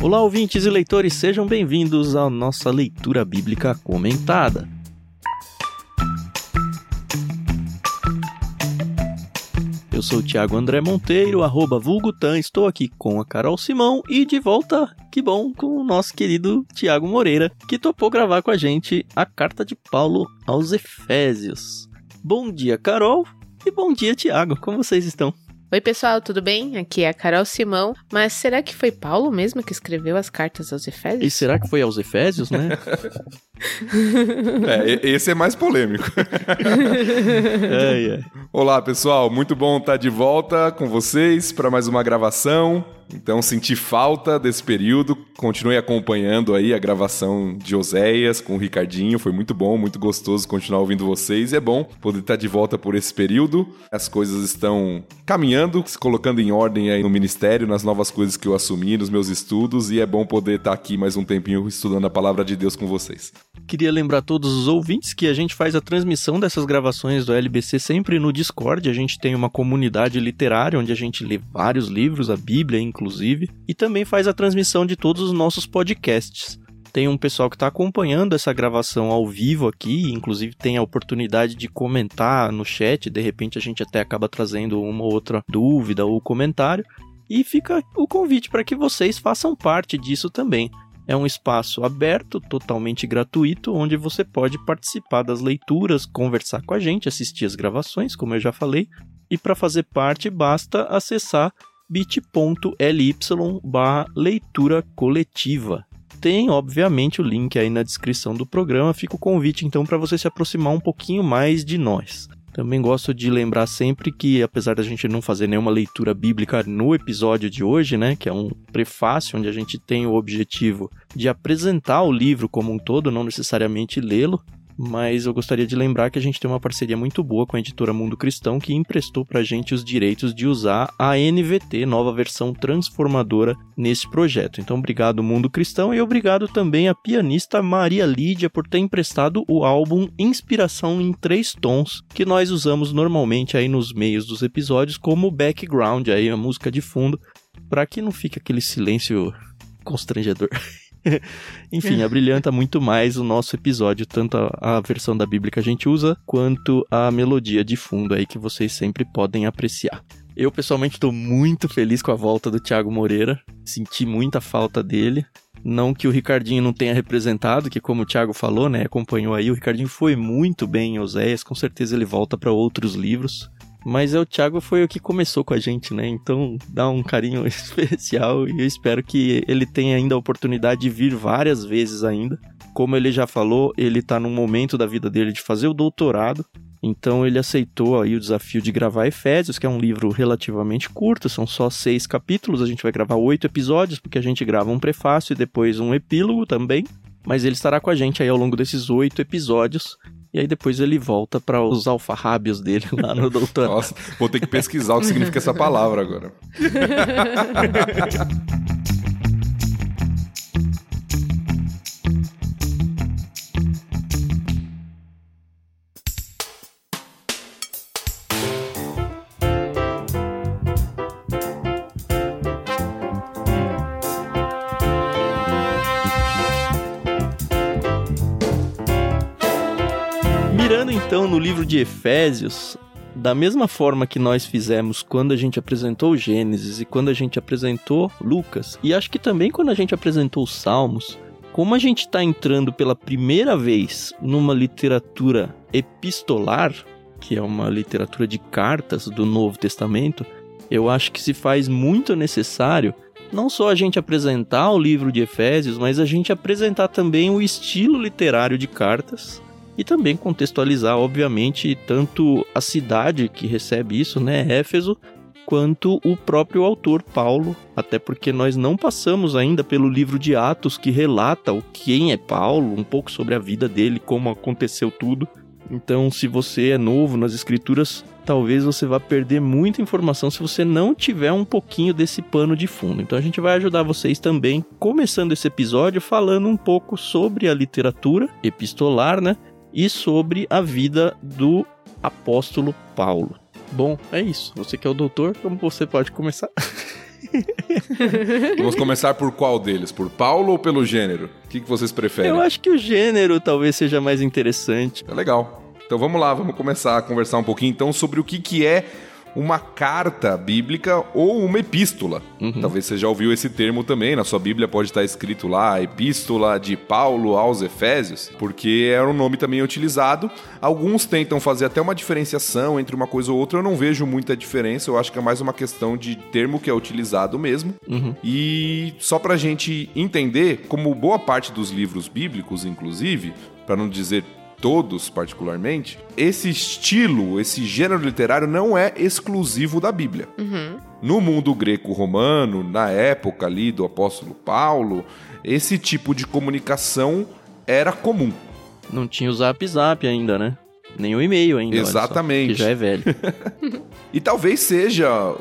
Olá, ouvintes e leitores, sejam bem-vindos à nossa leitura bíblica comentada. Eu sou o Thiago André Monteiro, arroba Vulgutan, estou aqui com a Carol Simão e de volta, que bom, com o nosso querido Tiago Moreira, que topou gravar com a gente a carta de Paulo aos Efésios. Bom dia, Carol, e bom dia, Tiago, como vocês estão? Oi, pessoal, tudo bem? Aqui é a Carol Simão. Mas será que foi Paulo mesmo que escreveu as cartas aos Efésios? E será que foi aos Efésios, né? é, esse é mais polêmico. é, é. Olá, pessoal, muito bom estar de volta com vocês para mais uma gravação. Então senti falta desse período. Continue acompanhando aí a gravação de Oséias com o Ricardinho. Foi muito bom, muito gostoso continuar ouvindo vocês. E é bom poder estar de volta por esse período. As coisas estão caminhando, se colocando em ordem aí no ministério, nas novas coisas que eu assumi, nos meus estudos. E é bom poder estar aqui mais um tempinho estudando a palavra de Deus com vocês. Queria lembrar a todos os ouvintes que a gente faz a transmissão dessas gravações do LBC sempre no Discord. A gente tem uma comunidade literária onde a gente lê vários livros, a Bíblia, inclusive, e também faz a transmissão de todos os nossos podcasts. Tem um pessoal que está acompanhando essa gravação ao vivo aqui, inclusive tem a oportunidade de comentar no chat, de repente a gente até acaba trazendo uma outra dúvida ou comentário. E fica o convite para que vocês façam parte disso também. É um espaço aberto, totalmente gratuito, onde você pode participar das leituras, conversar com a gente, assistir as gravações, como eu já falei. E para fazer parte, basta acessar bit.ly barra leitura coletiva. Tem, obviamente, o link aí na descrição do programa. Fica o convite, então, para você se aproximar um pouquinho mais de nós. Também gosto de lembrar sempre que, apesar da gente não fazer nenhuma leitura bíblica no episódio de hoje, né, que é um prefácio onde a gente tem o objetivo de apresentar o livro como um todo, não necessariamente lê-lo, mas eu gostaria de lembrar que a gente tem uma parceria muito boa com a editora Mundo Cristão que emprestou pra gente os direitos de usar a NVT, nova versão transformadora, nesse projeto. Então, obrigado Mundo Cristão e obrigado também à pianista Maria Lídia por ter emprestado o álbum Inspiração em Três Tons, que nós usamos normalmente aí nos meios dos episódios como background, aí a música de fundo, para que não fique aquele silêncio constrangedor. Enfim, abrilhanta muito mais o nosso episódio, tanto a, a, versão da Bíblia que a gente usa, quanto a melodia de fundo aí que vocês sempre podem apreciar. Eu pessoalmente estou muito feliz com a volta do Thiago Moreira, senti muita falta dele. Não que o Ricardinho não tenha representado, que como o Thiago falou, né, acompanhou aí, o Ricardinho foi muito bem em Oséias, com certeza ele volta para outros livros. Mas é o Thiago foi o que começou com a gente, né? Então dá um carinho especial e eu espero que ele tenha ainda a oportunidade de vir várias vezes ainda. Como ele já falou, ele tá num momento da vida dele de fazer o doutorado. Então ele aceitou aí o desafio de gravar Efésios, que é um livro relativamente curto, são só seis capítulos. A gente vai gravar oito episódios, porque a gente grava um prefácio e depois um epílogo também. Mas ele estará com a gente aí ao longo desses oito episódios. E aí depois ele volta para os alfarrábios dele lá no doutorado. Nossa, vou ter que pesquisar o que significa essa palavra agora. de Efésios, da mesma forma que nós fizemos quando a gente apresentou Gênesis e quando a gente apresentou Lucas, e acho que também quando a gente apresentou os Salmos, como a gente está entrando pela primeira vez numa literatura epistolar, que é uma literatura de cartas do Novo Testamento, eu acho que se faz muito necessário não só a gente apresentar o livro de Efésios, mas a gente apresentar também o estilo literário de cartas e também contextualizar, obviamente, tanto a cidade que recebe isso, né, Éfeso, quanto o próprio autor Paulo, até porque nós não passamos ainda pelo livro de Atos que relata o quem é Paulo, um pouco sobre a vida dele, como aconteceu tudo. Então, se você é novo nas escrituras, talvez você vá perder muita informação se você não tiver um pouquinho desse pano de fundo. Então, a gente vai ajudar vocês também, começando esse episódio falando um pouco sobre a literatura epistolar, né? E sobre a vida do apóstolo Paulo. Bom, é isso. Você que é o doutor, como você pode começar? Vamos começar por qual deles? Por Paulo ou pelo gênero? O que, que vocês preferem? Eu acho que o gênero talvez seja mais interessante. É legal. Então vamos lá, vamos começar a conversar um pouquinho então sobre o que, que é uma carta bíblica ou uma epístola. Uhum. Talvez você já ouviu esse termo também, na sua Bíblia pode estar escrito lá Epístola de Paulo aos Efésios, porque é um nome também utilizado. Alguns tentam fazer até uma diferenciação entre uma coisa ou outra, eu não vejo muita diferença, eu acho que é mais uma questão de termo que é utilizado mesmo. Uhum. E só pra gente entender, como boa parte dos livros bíblicos, inclusive, para não dizer todos particularmente, esse estilo, esse gênero literário não é exclusivo da Bíblia. Uhum. No mundo greco-romano, na época ali do apóstolo Paulo, esse tipo de comunicação era comum. Não tinha o Zap Zap ainda, né? Nem o e-mail ainda. Exatamente. Só, que já é velho. e talvez seja,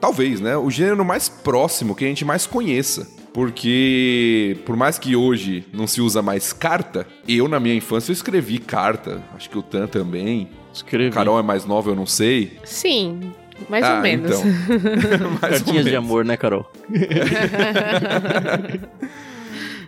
talvez, né, o gênero mais próximo que a gente mais conheça porque, por mais que hoje não se usa mais carta, eu na minha infância eu escrevi carta. Acho que o Tan também. Escrevi. Carol é mais nova, eu não sei. Sim, mais ah, ou menos. Então. mais Cartinhas ou menos. de amor, né, Carol?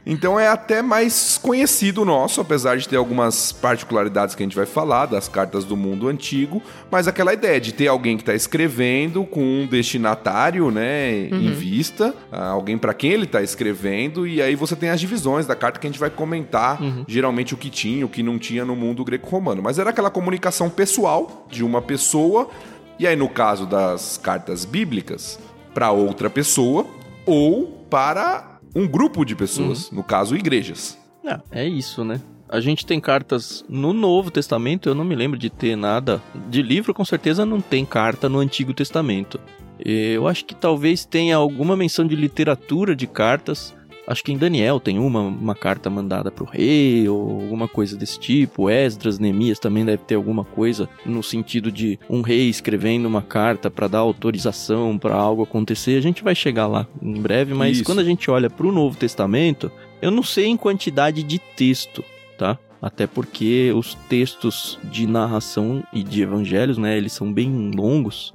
Então é até mais conhecido nosso, apesar de ter algumas particularidades que a gente vai falar das cartas do mundo antigo, mas aquela ideia de ter alguém que está escrevendo com um destinatário, né, uhum. em vista, alguém para quem ele está escrevendo, e aí você tem as divisões da carta que a gente vai comentar, uhum. geralmente o que tinha, o que não tinha no mundo greco-romano. Mas era aquela comunicação pessoal de uma pessoa, e aí no caso das cartas bíblicas, para outra pessoa ou para um grupo de pessoas, uhum. no caso, igrejas. É, é isso, né? A gente tem cartas no Novo Testamento, eu não me lembro de ter nada. De livro, com certeza, não tem carta no Antigo Testamento. Eu acho que talvez tenha alguma menção de literatura de cartas, Acho que em Daniel tem uma, uma carta mandada para o rei ou alguma coisa desse tipo. Esdras, Neemias também deve ter alguma coisa no sentido de um rei escrevendo uma carta para dar autorização para algo acontecer. A gente vai chegar lá em breve, mas Isso. quando a gente olha para o Novo Testamento, eu não sei em quantidade de texto, tá? Até porque os textos de narração e de evangelhos, né, eles são bem longos,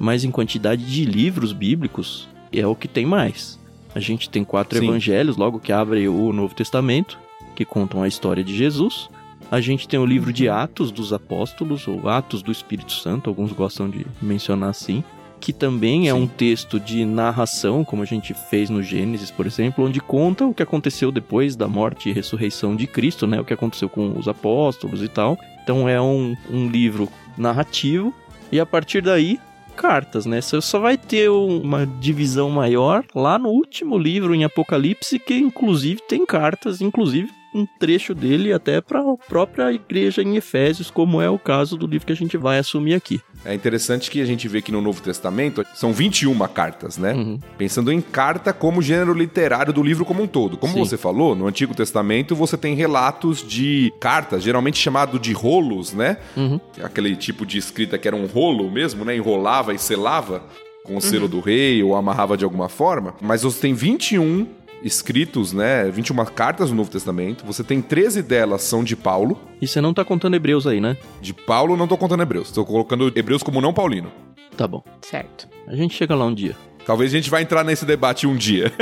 mas em quantidade de livros bíblicos é o que tem mais. A gente tem quatro Sim. evangelhos, logo que abre o Novo Testamento, que contam a história de Jesus. A gente tem o livro de Atos dos Apóstolos, ou Atos do Espírito Santo, alguns gostam de mencionar assim, que também é Sim. um texto de narração, como a gente fez no Gênesis, por exemplo, onde conta o que aconteceu depois da morte e ressurreição de Cristo, né? O que aconteceu com os apóstolos e tal. Então é um, um livro narrativo, e a partir daí cartas, né? Você só vai ter uma divisão maior lá no último livro, em Apocalipse, que inclusive tem cartas, inclusive um trecho dele até para a própria igreja em Efésios, como é o caso do livro que a gente vai assumir aqui. É interessante que a gente vê que no Novo Testamento são 21 cartas, né? Uhum. Pensando em carta como gênero literário do livro como um todo. Como Sim. você falou, no Antigo Testamento você tem relatos de cartas, geralmente chamado de rolos, né? Uhum. Aquele tipo de escrita que era um rolo mesmo, né? Enrolava e selava com o selo uhum. do rei ou amarrava de alguma forma. Mas você tem 21 escritos, né? 21 cartas no Novo Testamento. Você tem 13 delas são de Paulo. E você não tá contando Hebreus aí, né? De Paulo não tô contando Hebreus. Tô colocando Hebreus como não paulino. Tá bom. Certo. A gente chega lá um dia. Talvez a gente vá entrar nesse debate um dia.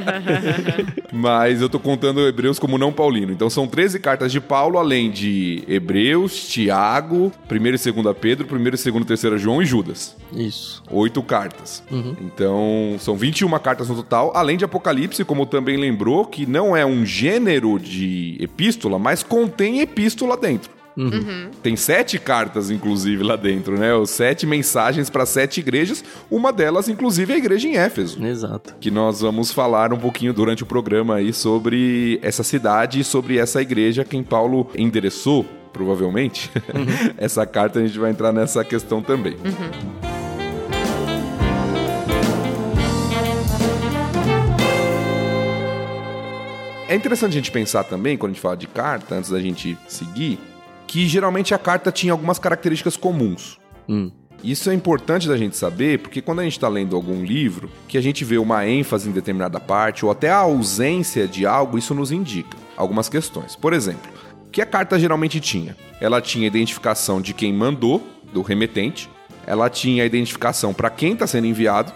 Mas eu tô contando Hebreus como não paulino. Então são 13 cartas de Paulo, além de Hebreus, Tiago, 1 e 2 Pedro, 1 e 2 3 João e Judas. Isso. Oito cartas. Uhum. Então são 21 cartas no total, além de Apocalipse, como também lembrou, que não é um gênero de epístola, mas contém epístola dentro. Uhum. Uhum. Tem sete cartas, inclusive, lá dentro, né? Os sete mensagens para sete igrejas. Uma delas, inclusive, é a igreja em Éfeso. Exato. Que nós vamos falar um pouquinho durante o programa aí sobre essa cidade e sobre essa igreja quem Paulo endereçou, provavelmente. Uhum. essa carta a gente vai entrar nessa questão também. Uhum. É interessante a gente pensar também, quando a gente fala de carta, antes da gente seguir, que geralmente a carta tinha algumas características comuns. Hum. Isso é importante da gente saber, porque quando a gente está lendo algum livro, que a gente vê uma ênfase em determinada parte, ou até a ausência de algo, isso nos indica algumas questões. Por exemplo, o que a carta geralmente tinha? Ela tinha identificação de quem mandou, do remetente, ela tinha identificação para quem está sendo enviado,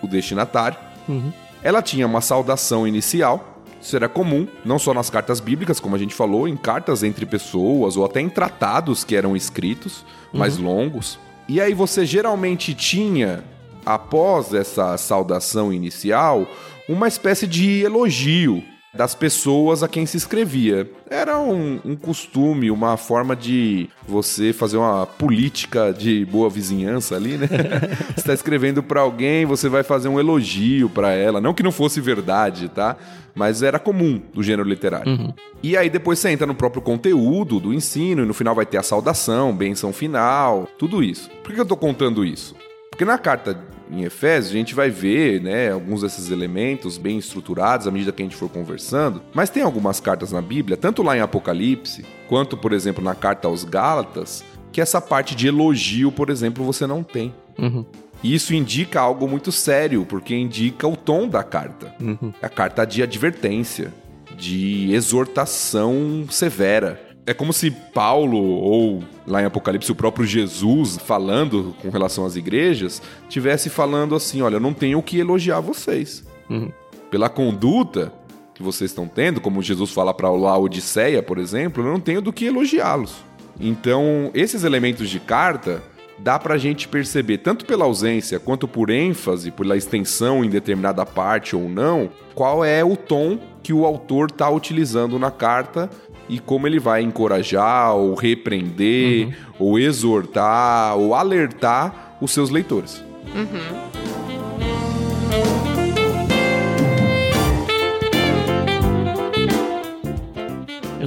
o destinatário. Uhum. Ela tinha uma saudação inicial. Isso era comum, não só nas cartas bíblicas, como a gente falou, em cartas entre pessoas ou até em tratados que eram escritos, mais longos. E aí você geralmente tinha, após essa saudação inicial, uma espécie de elogio das pessoas a quem se escrevia. Era um, um costume, uma forma de você fazer uma política de boa vizinhança ali, né? você está escrevendo para alguém, você vai fazer um elogio para ela. Não que não fosse verdade, tá? Mas era comum do gênero literário. E aí depois você entra no próprio conteúdo do ensino, e no final vai ter a saudação, benção final, tudo isso. Por que eu tô contando isso? Porque na carta em Efésios a gente vai ver, né, alguns desses elementos bem estruturados à medida que a gente for conversando, mas tem algumas cartas na Bíblia, tanto lá em Apocalipse, quanto, por exemplo, na carta aos Gálatas, que essa parte de elogio, por exemplo, você não tem. Uhum. E isso indica algo muito sério, porque indica o tom da carta. Uhum. A carta de advertência, de exortação severa. É como se Paulo, ou lá em Apocalipse, o próprio Jesus, falando com relação às igrejas, tivesse falando assim: olha, eu não tenho o que elogiar vocês. Uhum. Pela conduta que vocês estão tendo, como Jesus fala para Laodiceia, por exemplo, eu não tenho do que elogiá-los. Então, esses elementos de carta dá pra gente perceber, tanto pela ausência quanto por ênfase, pela extensão em determinada parte ou não, qual é o tom que o autor está utilizando na carta e como ele vai encorajar, ou repreender, ou exortar, ou alertar os seus leitores.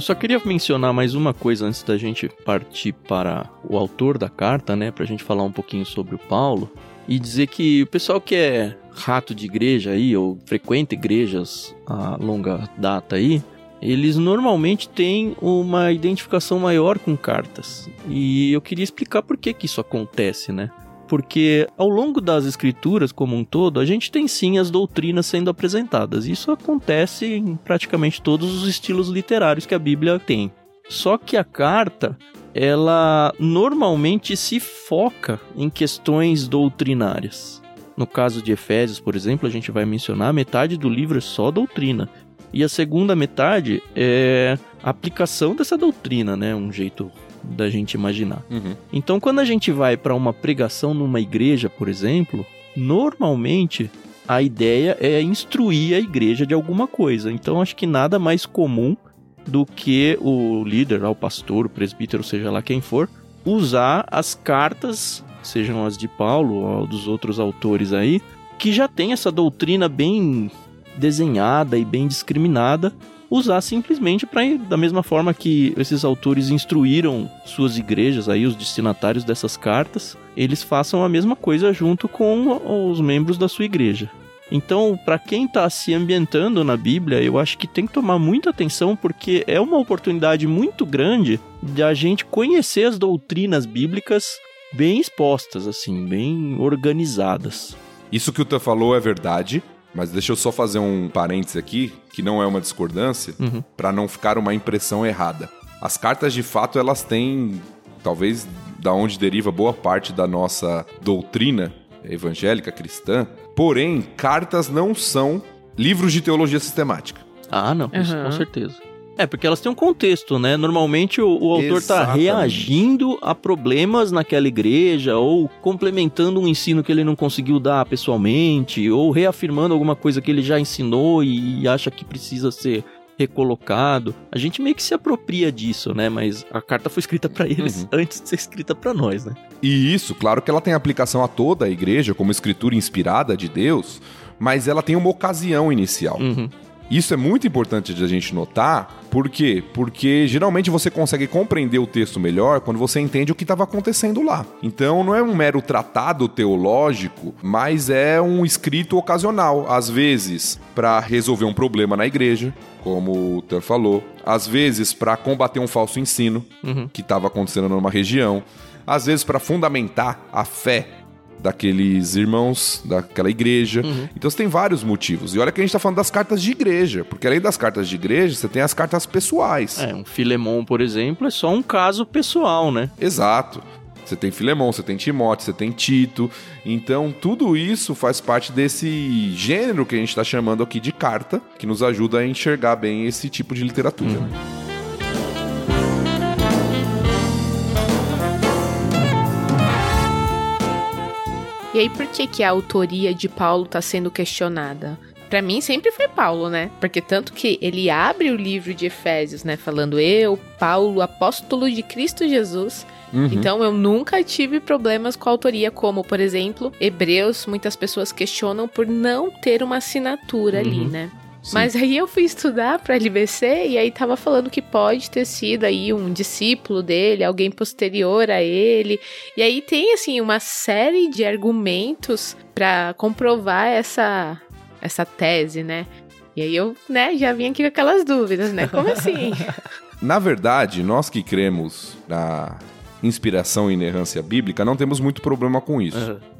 Eu só queria mencionar mais uma coisa antes da gente partir para o autor da carta, né? Pra gente falar um pouquinho sobre o Paulo. E dizer que o pessoal que é rato de igreja aí, ou frequenta igrejas a longa data aí, eles normalmente têm uma identificação maior com cartas. E eu queria explicar por que, que isso acontece, né? Porque ao longo das escrituras como um todo, a gente tem sim as doutrinas sendo apresentadas. Isso acontece em praticamente todos os estilos literários que a Bíblia tem. Só que a carta, ela normalmente se foca em questões doutrinárias. No caso de Efésios, por exemplo, a gente vai mencionar metade do livro é só doutrina. E a segunda metade é a aplicação dessa doutrina, né? Um jeito da gente imaginar. Então, quando a gente vai para uma pregação numa igreja, por exemplo, normalmente a ideia é instruir a igreja de alguma coisa. Então, acho que nada mais comum do que o líder, o pastor, o presbítero, seja lá quem for, usar as cartas, sejam as de Paulo ou dos outros autores aí, que já tem essa doutrina bem desenhada e bem discriminada, usar simplesmente para da mesma forma que esses autores instruíram suas igrejas aí os destinatários dessas cartas, eles façam a mesma coisa junto com os membros da sua igreja. Então, para quem está se ambientando na Bíblia, eu acho que tem que tomar muita atenção porque é uma oportunidade muito grande de a gente conhecer as doutrinas bíblicas bem expostas, assim, bem organizadas. Isso que o Tan falou é verdade, mas deixa eu só fazer um parêntese aqui, que não é uma discordância, Uhum. para não ficar uma impressão errada. As cartas, de fato, elas têm, talvez, da onde deriva boa parte da nossa doutrina evangélica cristã. Porém, cartas não são livros de teologia sistemática. Ah, não, isso Aham. com certeza. É, porque elas têm um contexto, né? Normalmente o, o autor está reagindo a problemas naquela igreja, ou complementando um ensino que ele não conseguiu dar pessoalmente, ou reafirmando alguma coisa que ele já ensinou e acha que precisa ser recolocado. A gente meio que se apropria disso, né? Mas a carta foi escrita para eles Uhum. antes de ser escrita para nós, né? E isso, claro que ela tem aplicação a toda a igreja como escritura inspirada de Deus, mas ela tem uma ocasião inicial. Uhum. Isso é muito importante de a gente notar. Por quê? Porque geralmente você consegue compreender o texto melhor quando você entende o que estava acontecendo lá. Então não é um mero tratado teológico, mas é um escrito ocasional. Às vezes para resolver um problema na igreja, como o Tan falou. Às vezes para combater um falso ensino Uhum. que estava acontecendo numa região. Às vezes para fundamentar a fé daqueles irmãos, daquela igreja. Então você tem vários motivos. E olha que a gente tá falando das cartas de igreja, porque além das cartas de igreja, você tem as cartas pessoais. É, um Filemon, por exemplo, é só um caso pessoal, né? Exato. Você tem Filemão, você tem Timóteo, você tem Tito. Então, tudo isso faz parte desse gênero que a gente está chamando aqui de carta, que nos ajuda a enxergar bem esse tipo de literatura. Uhum. E aí, por que, que a autoria de Paulo está sendo questionada? Para mim sempre foi Paulo, né? Porque tanto que ele abre o livro de Efésios, né, falando eu, Paulo, apóstolo de Cristo Jesus, Uhum. Então eu nunca tive problemas com a autoria, como, por exemplo, Hebreus, muitas pessoas questionam por não ter uma assinatura uhum. ali, né? Sim. Mas aí eu fui estudar para LBC e aí tava falando que pode ter sido aí um discípulo dele, alguém posterior a ele. E aí tem assim uma série de argumentos para comprovar essa essa tese, né? E aí eu, né, já vim aqui com aquelas dúvidas, né? Como assim? na verdade, nós que cremos na inspiração e inerrância bíblica, não temos muito problema com isso.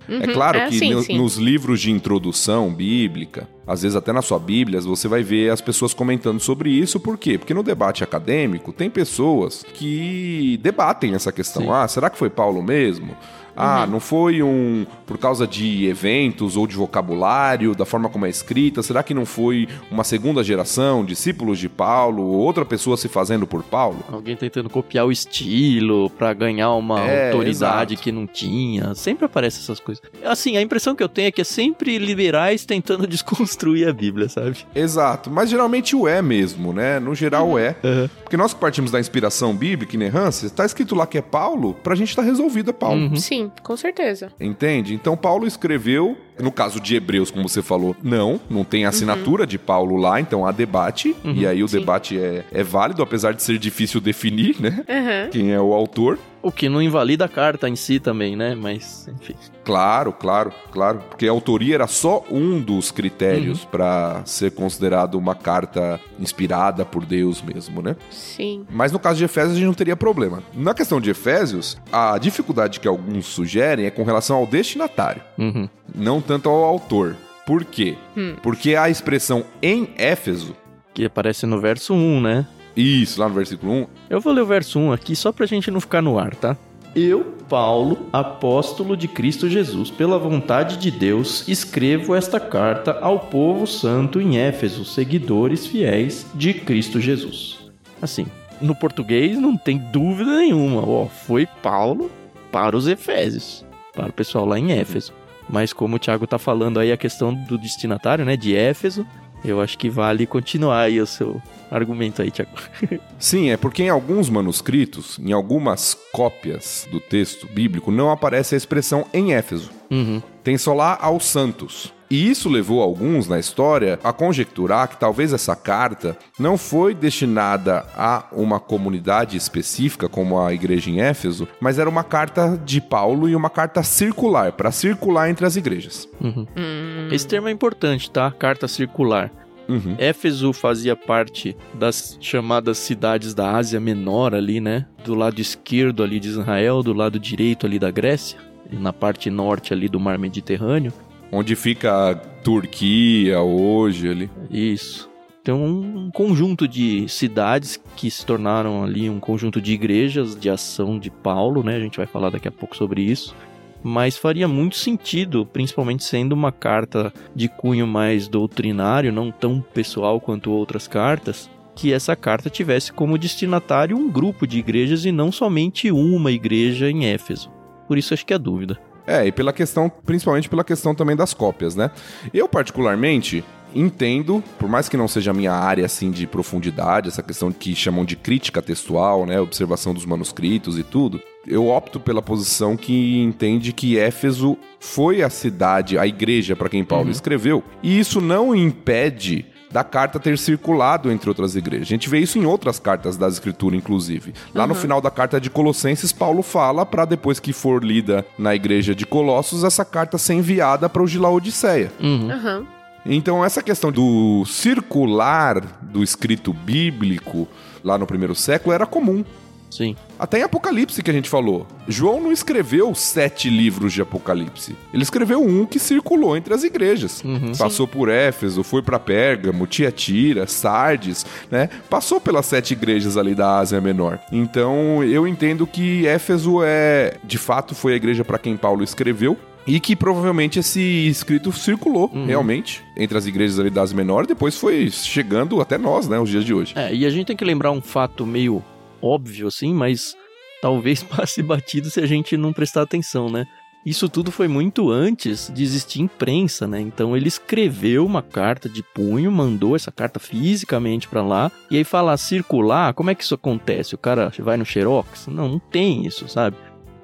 Uhum. É claro é, que sim, no, sim. nos livros de introdução bíblica, às vezes até na sua Bíblia, você vai ver as pessoas comentando sobre isso. Por quê? Porque no debate acadêmico tem pessoas que debatem essa questão. Sim. Ah, será que foi Paulo mesmo? Ah, uhum. não foi um por causa de eventos ou de vocabulário, da forma como é escrita? Será que não foi uma segunda geração, discípulos de Paulo, ou outra pessoa se fazendo por Paulo? Alguém tentando copiar o estilo para ganhar uma é, autoridade exato. que não tinha. Sempre aparece essas coisas. Assim, a impressão que eu tenho é que é sempre liberais tentando desconstruir a Bíblia, sabe? Exato, mas geralmente o é mesmo, né? No geral uhum. é. Uhum. Porque nós que partimos da inspiração bíblica, inerrância, tá escrito lá que é Paulo, pra gente tá resolvido é Paulo. Uhum. Sim com certeza. Entende? Então Paulo escreveu, no caso de Hebreus, como você falou, não, não tem assinatura uhum. de Paulo lá, então há debate, uhum, e aí o sim. debate é, é válido, apesar de ser difícil definir, né? Uhum. Quem é o autor. O que não invalida a carta em si também, né? Mas, enfim. Claro, claro, claro. Porque a autoria era só um dos critérios uhum. para ser considerado uma carta inspirada por Deus mesmo, né? Sim. Mas no caso de Efésios a gente não teria problema. Na questão de Efésios, a dificuldade que alguns sugerem é com relação ao destinatário, uhum. Não tanto ao autor. Por quê? Hum. Porque a expressão em Éfeso. Que aparece no verso 1, né? Isso, lá no versículo 1. Eu vou ler o verso 1 aqui só pra gente não ficar no ar, tá? Eu, Paulo, apóstolo de Cristo Jesus, pela vontade de Deus, escrevo esta carta ao povo santo em Éfeso, seguidores fiéis de Cristo Jesus. Assim, no português não tem dúvida nenhuma, ó, foi Paulo para os Efésios, para o pessoal lá em Éfeso. Mas como o Thiago tá falando aí a questão do destinatário, né, de Éfeso, eu acho que vale continuar aí o seu argumento aí, Tiago. Sim, é porque em alguns manuscritos, em algumas cópias do texto bíblico, não aparece a expressão em Éfeso. Uhum. Tem só lá aos santos. E isso levou alguns na história a conjecturar que talvez essa carta não foi destinada a uma comunidade específica, como a igreja em Éfeso, mas era uma carta de Paulo e uma carta circular, para circular entre as igrejas. Uhum. Hum. Esse termo é importante, tá? Carta circular. Uhum. Éfeso fazia parte das chamadas cidades da Ásia Menor ali, né? Do lado esquerdo ali de Israel, do lado direito ali da Grécia, na parte norte ali do Mar Mediterrâneo. Onde fica a Turquia hoje ali. Isso. Tem um conjunto de cidades que se tornaram ali um conjunto de igrejas de ação de Paulo, né? A gente vai falar daqui a pouco sobre isso. Mas faria muito sentido, principalmente sendo uma carta de cunho mais doutrinário, não tão pessoal quanto outras cartas, que essa carta tivesse como destinatário um grupo de igrejas e não somente uma igreja em Éfeso. Por isso acho que é dúvida. É, e pela questão, principalmente pela questão também das cópias, né? Eu, particularmente, entendo, por mais que não seja a minha área assim de profundidade, essa questão que chamam de crítica textual, né, observação dos manuscritos e tudo, eu opto pela posição que entende que Éfeso foi a cidade, a igreja para quem Paulo uhum. escreveu, e isso não impede da carta ter circulado entre outras igrejas. A gente vê isso em outras cartas das Escrituras, inclusive. Lá uhum. no final da carta de Colossenses, Paulo fala para depois que for lida na igreja de Colossos, essa carta ser enviada para o de Laodiceia. Uhum. Uhum. Então, essa questão do circular do escrito bíblico lá no primeiro século era comum. Sim. Até em Apocalipse que a gente falou. João não escreveu sete livros de Apocalipse. Ele escreveu um que circulou entre as igrejas. Uhum. Passou por Éfeso, foi para Pérgamo, Tiatira, Sardes, né? Passou pelas sete igrejas ali da Ásia Menor. Então, eu entendo que Éfeso é, de fato, foi a igreja para quem Paulo escreveu. E que provavelmente esse escrito circulou Uhum. realmente entre as igrejas ali da Ásia Menor, depois foi chegando até nós, né, os dias de hoje. É, e a gente tem que lembrar um fato meio óbvio, assim, mas talvez passe batido se a gente não prestar atenção, né? Isso tudo foi muito antes de existir imprensa, né? Então ele escreveu uma carta de punho, mandou essa carta fisicamente pra lá, e aí falar circular, como é que isso acontece? O cara vai no Xerox? Não, não tem isso, sabe?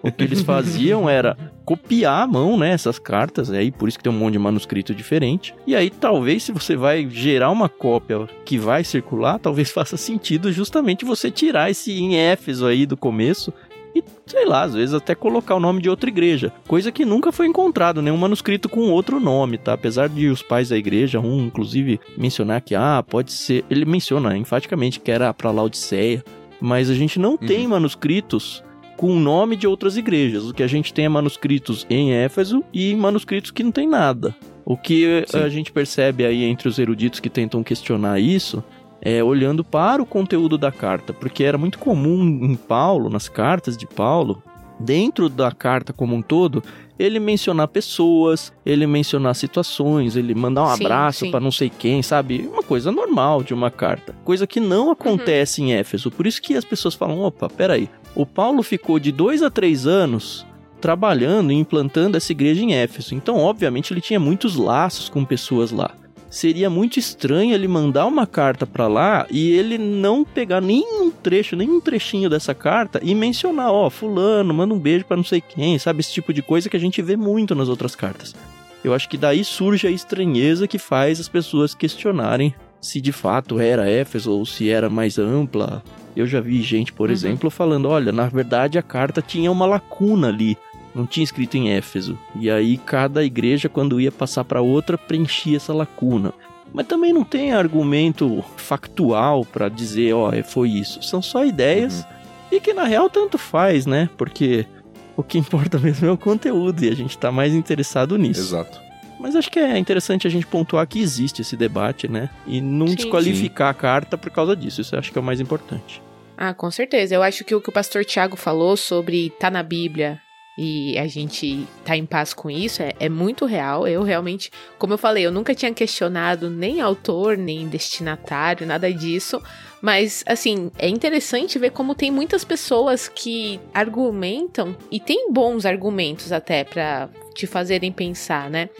O que eles faziam era copiar à mão, né, essas cartas, aí por isso que tem um monte de manuscrito diferente. E aí talvez se você vai gerar uma cópia que vai circular, talvez faça sentido justamente você tirar esse em Éfeso aí do começo e, sei lá, às vezes até colocar o nome de outra igreja. Coisa que nunca foi encontrado, nenhum manuscrito com outro nome, tá? Apesar de os pais da igreja, um inclusive mencionar que, ah, pode ser. Ele menciona enfaticamente que era pra Laodiceia, mas a gente não tem manuscritos com o nome de outras igrejas. O que a gente tem é manuscritos em Éfeso e manuscritos que não tem nada. O que Sim. a gente percebe aí entre os eruditos que tentam questionar isso é olhando para o conteúdo da carta, porque era muito comum em Paulo, nas cartas de Paulo, dentro da carta como um todo, ele mencionar pessoas, ele mencionar situações, ele mandar um Sim, abraço para não sei quem, sabe? Uma coisa normal de uma carta. Coisa que não acontece em Éfeso. Por isso que as pessoas falam: opa, peraí. O Paulo ficou de dois a três anos trabalhando e implantando essa igreja em Éfeso. Então, obviamente, ele tinha muitos laços com pessoas lá. Seria muito estranho ele mandar uma carta pra lá e ele não pegar nenhum trecho, nenhum trechinho dessa carta e mencionar, ó, fulano, manda um beijo pra não sei quem, sabe? Esse tipo de coisa que a gente vê muito nas outras cartas. Eu acho que daí surge a estranheza que faz as pessoas questionarem se de fato era Éfeso ou se era mais ampla. Eu já vi gente, por Uhum. exemplo, falando: olha, na verdade a carta tinha uma lacuna ali, não tinha escrito em Éfeso. E aí cada igreja, quando ia passar para outra, preenchia essa lacuna. Mas também não tem argumento factual para dizer, ó, é, foi isso. São só ideias e que na real tanto faz, né? Porque o que importa mesmo é o conteúdo e a gente tá mais interessado nisso. Exato. Mas acho que é interessante a gente pontuar que existe esse debate, né? E não Sim. desqualificar a carta por causa disso. Isso eu acho que é o mais importante. Ah, com certeza. Eu acho que o que o pastor Tiago falou sobre tá na Bíblia e a gente tá em paz com isso é, é muito real. Eu realmente, como eu falei, eu nunca tinha questionado nem autor, nem destinatário, nada disso. Mas, assim, é interessante ver como tem muitas pessoas que argumentam e tem bons argumentos até pra te fazerem pensar, né?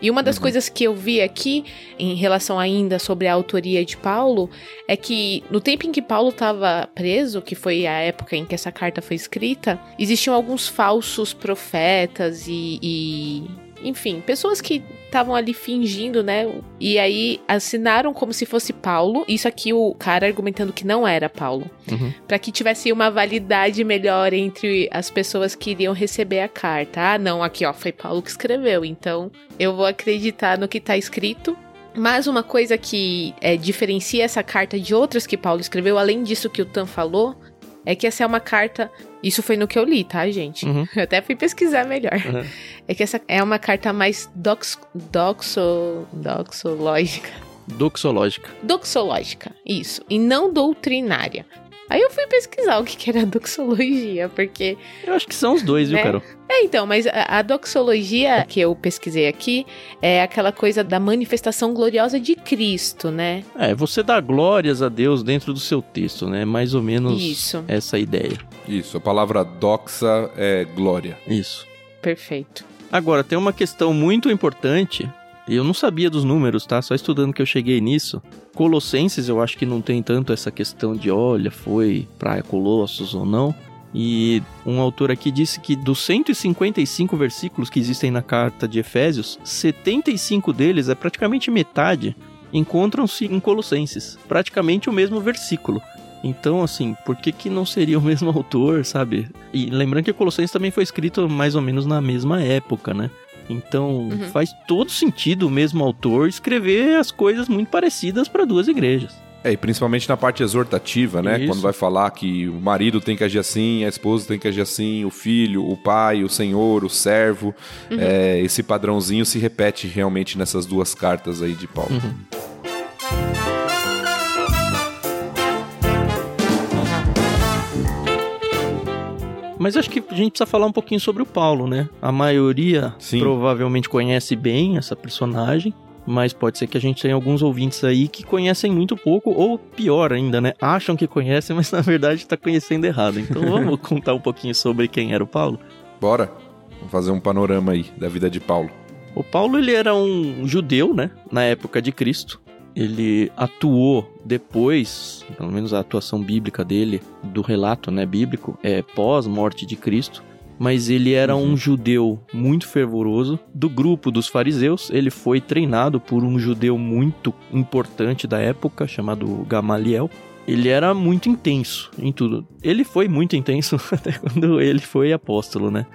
E uma das coisas que eu vi aqui, em relação ainda sobre a autoria de Paulo, é que no tempo em que Paulo estava preso, que foi a época em que essa carta foi escrita, existiam alguns falsos profetas e. e enfim, pessoas que estavam ali fingindo, né? E aí assinaram como se fosse Paulo. Isso aqui o cara argumentando que não era Paulo. Uhum. Pra que tivesse uma validade melhor entre as pessoas que iriam receber a carta. Ah, não, aqui ó, foi Paulo que escreveu, então eu vou acreditar no que tá escrito. Mas uma coisa que é, diferencia essa carta de outras que Paulo escreveu, além disso que o Tan falou, é que essa é uma carta. Isso foi no que eu li, tá, gente? Uhum. Eu até fui pesquisar melhor. Uhum. É que essa é uma carta mais dox, doxo, doxológica. Doxológica. Doxológica, isso. E não doutrinária. Aí eu fui pesquisar o que que era doxologia, porque. Eu acho que são os dois, viu, Né? Carol? É, então, mas a, a doxologia que eu pesquisei aqui é aquela coisa da manifestação gloriosa de Cristo, né? É, você dá glórias a Deus dentro do seu texto, né? Mais ou menos Isso. essa ideia. Isso, a palavra doxa é glória. Isso. Perfeito. Agora, tem uma questão muito importante. Eu não sabia dos números, tá? Só estudando que eu cheguei nisso. Colossenses, eu acho que não tem tanto essa questão de, olha, foi pra Colossos ou não. E um autor aqui disse que dos 155 versículos que existem na carta de Efésios, 75 deles, é praticamente metade, encontram-se em Colossenses. Praticamente o mesmo versículo. Então, assim, por que, que não seria o mesmo autor, sabe? E lembrando que Colossenses também foi escrito mais ou menos na mesma época, né? Então, Uhum. faz todo sentido o mesmo autor escrever as coisas muito parecidas para duas igrejas. É, e principalmente na parte exortativa, né? Isso. Quando vai falar que o marido tem que agir assim, a esposa tem que agir assim, o filho, o pai, o senhor, o servo. É, esse padrãozinho se repete realmente nessas duas cartas aí de Paulo. Mas acho que a gente precisa falar um pouquinho sobre o Paulo, né? A maioria Sim. provavelmente conhece bem essa personagem, mas pode ser que a gente tenha alguns ouvintes aí que conhecem muito pouco, ou pior ainda, né? Acham que conhecem, mas na verdade está conhecendo errado. Então vamos contar um pouquinho sobre quem era o Paulo. Bora? Vamos fazer um panorama aí da vida de Paulo. O Paulo ele era um judeu, né? Na época de Cristo. Ele atuou depois, pelo menos a atuação bíblica dele, do relato né, bíblico, é pós-morte de Cristo. Mas ele era um judeu muito fervoroso. Do grupo dos fariseus, ele foi treinado por um judeu muito importante da época, chamado Gamaliel. Ele era muito intenso em tudo. Ele foi muito intenso até quando ele foi apóstolo, né?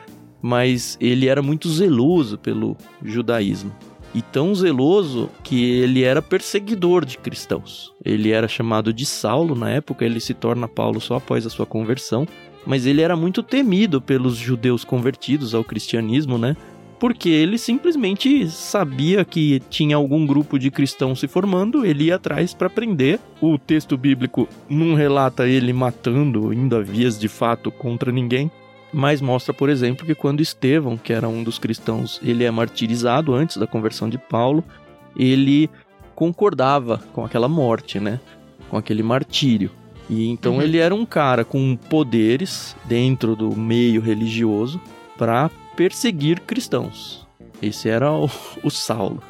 mas ele era muito zeloso pelo judaísmo. E tão zeloso que ele era perseguidor de cristãos. Ele era chamado de Saulo na época, ele se torna Paulo só após a sua conversão, mas ele era muito temido pelos judeus convertidos ao cristianismo, né? Porque ele simplesmente sabia que tinha algum grupo de cristãos se formando, ele ia atrás para prender. O texto bíblico não relata ele matando, indo a vias de fato contra ninguém, mas mostra, por exemplo, que quando Estevão, que era um dos cristãos, ele é martirizado antes da conversão de Paulo, ele concordava com aquela morte, né? Com aquele martírio. E então Uhum. ele era um cara com poderes dentro do meio religioso para perseguir cristãos. Esse era o, o Saulo.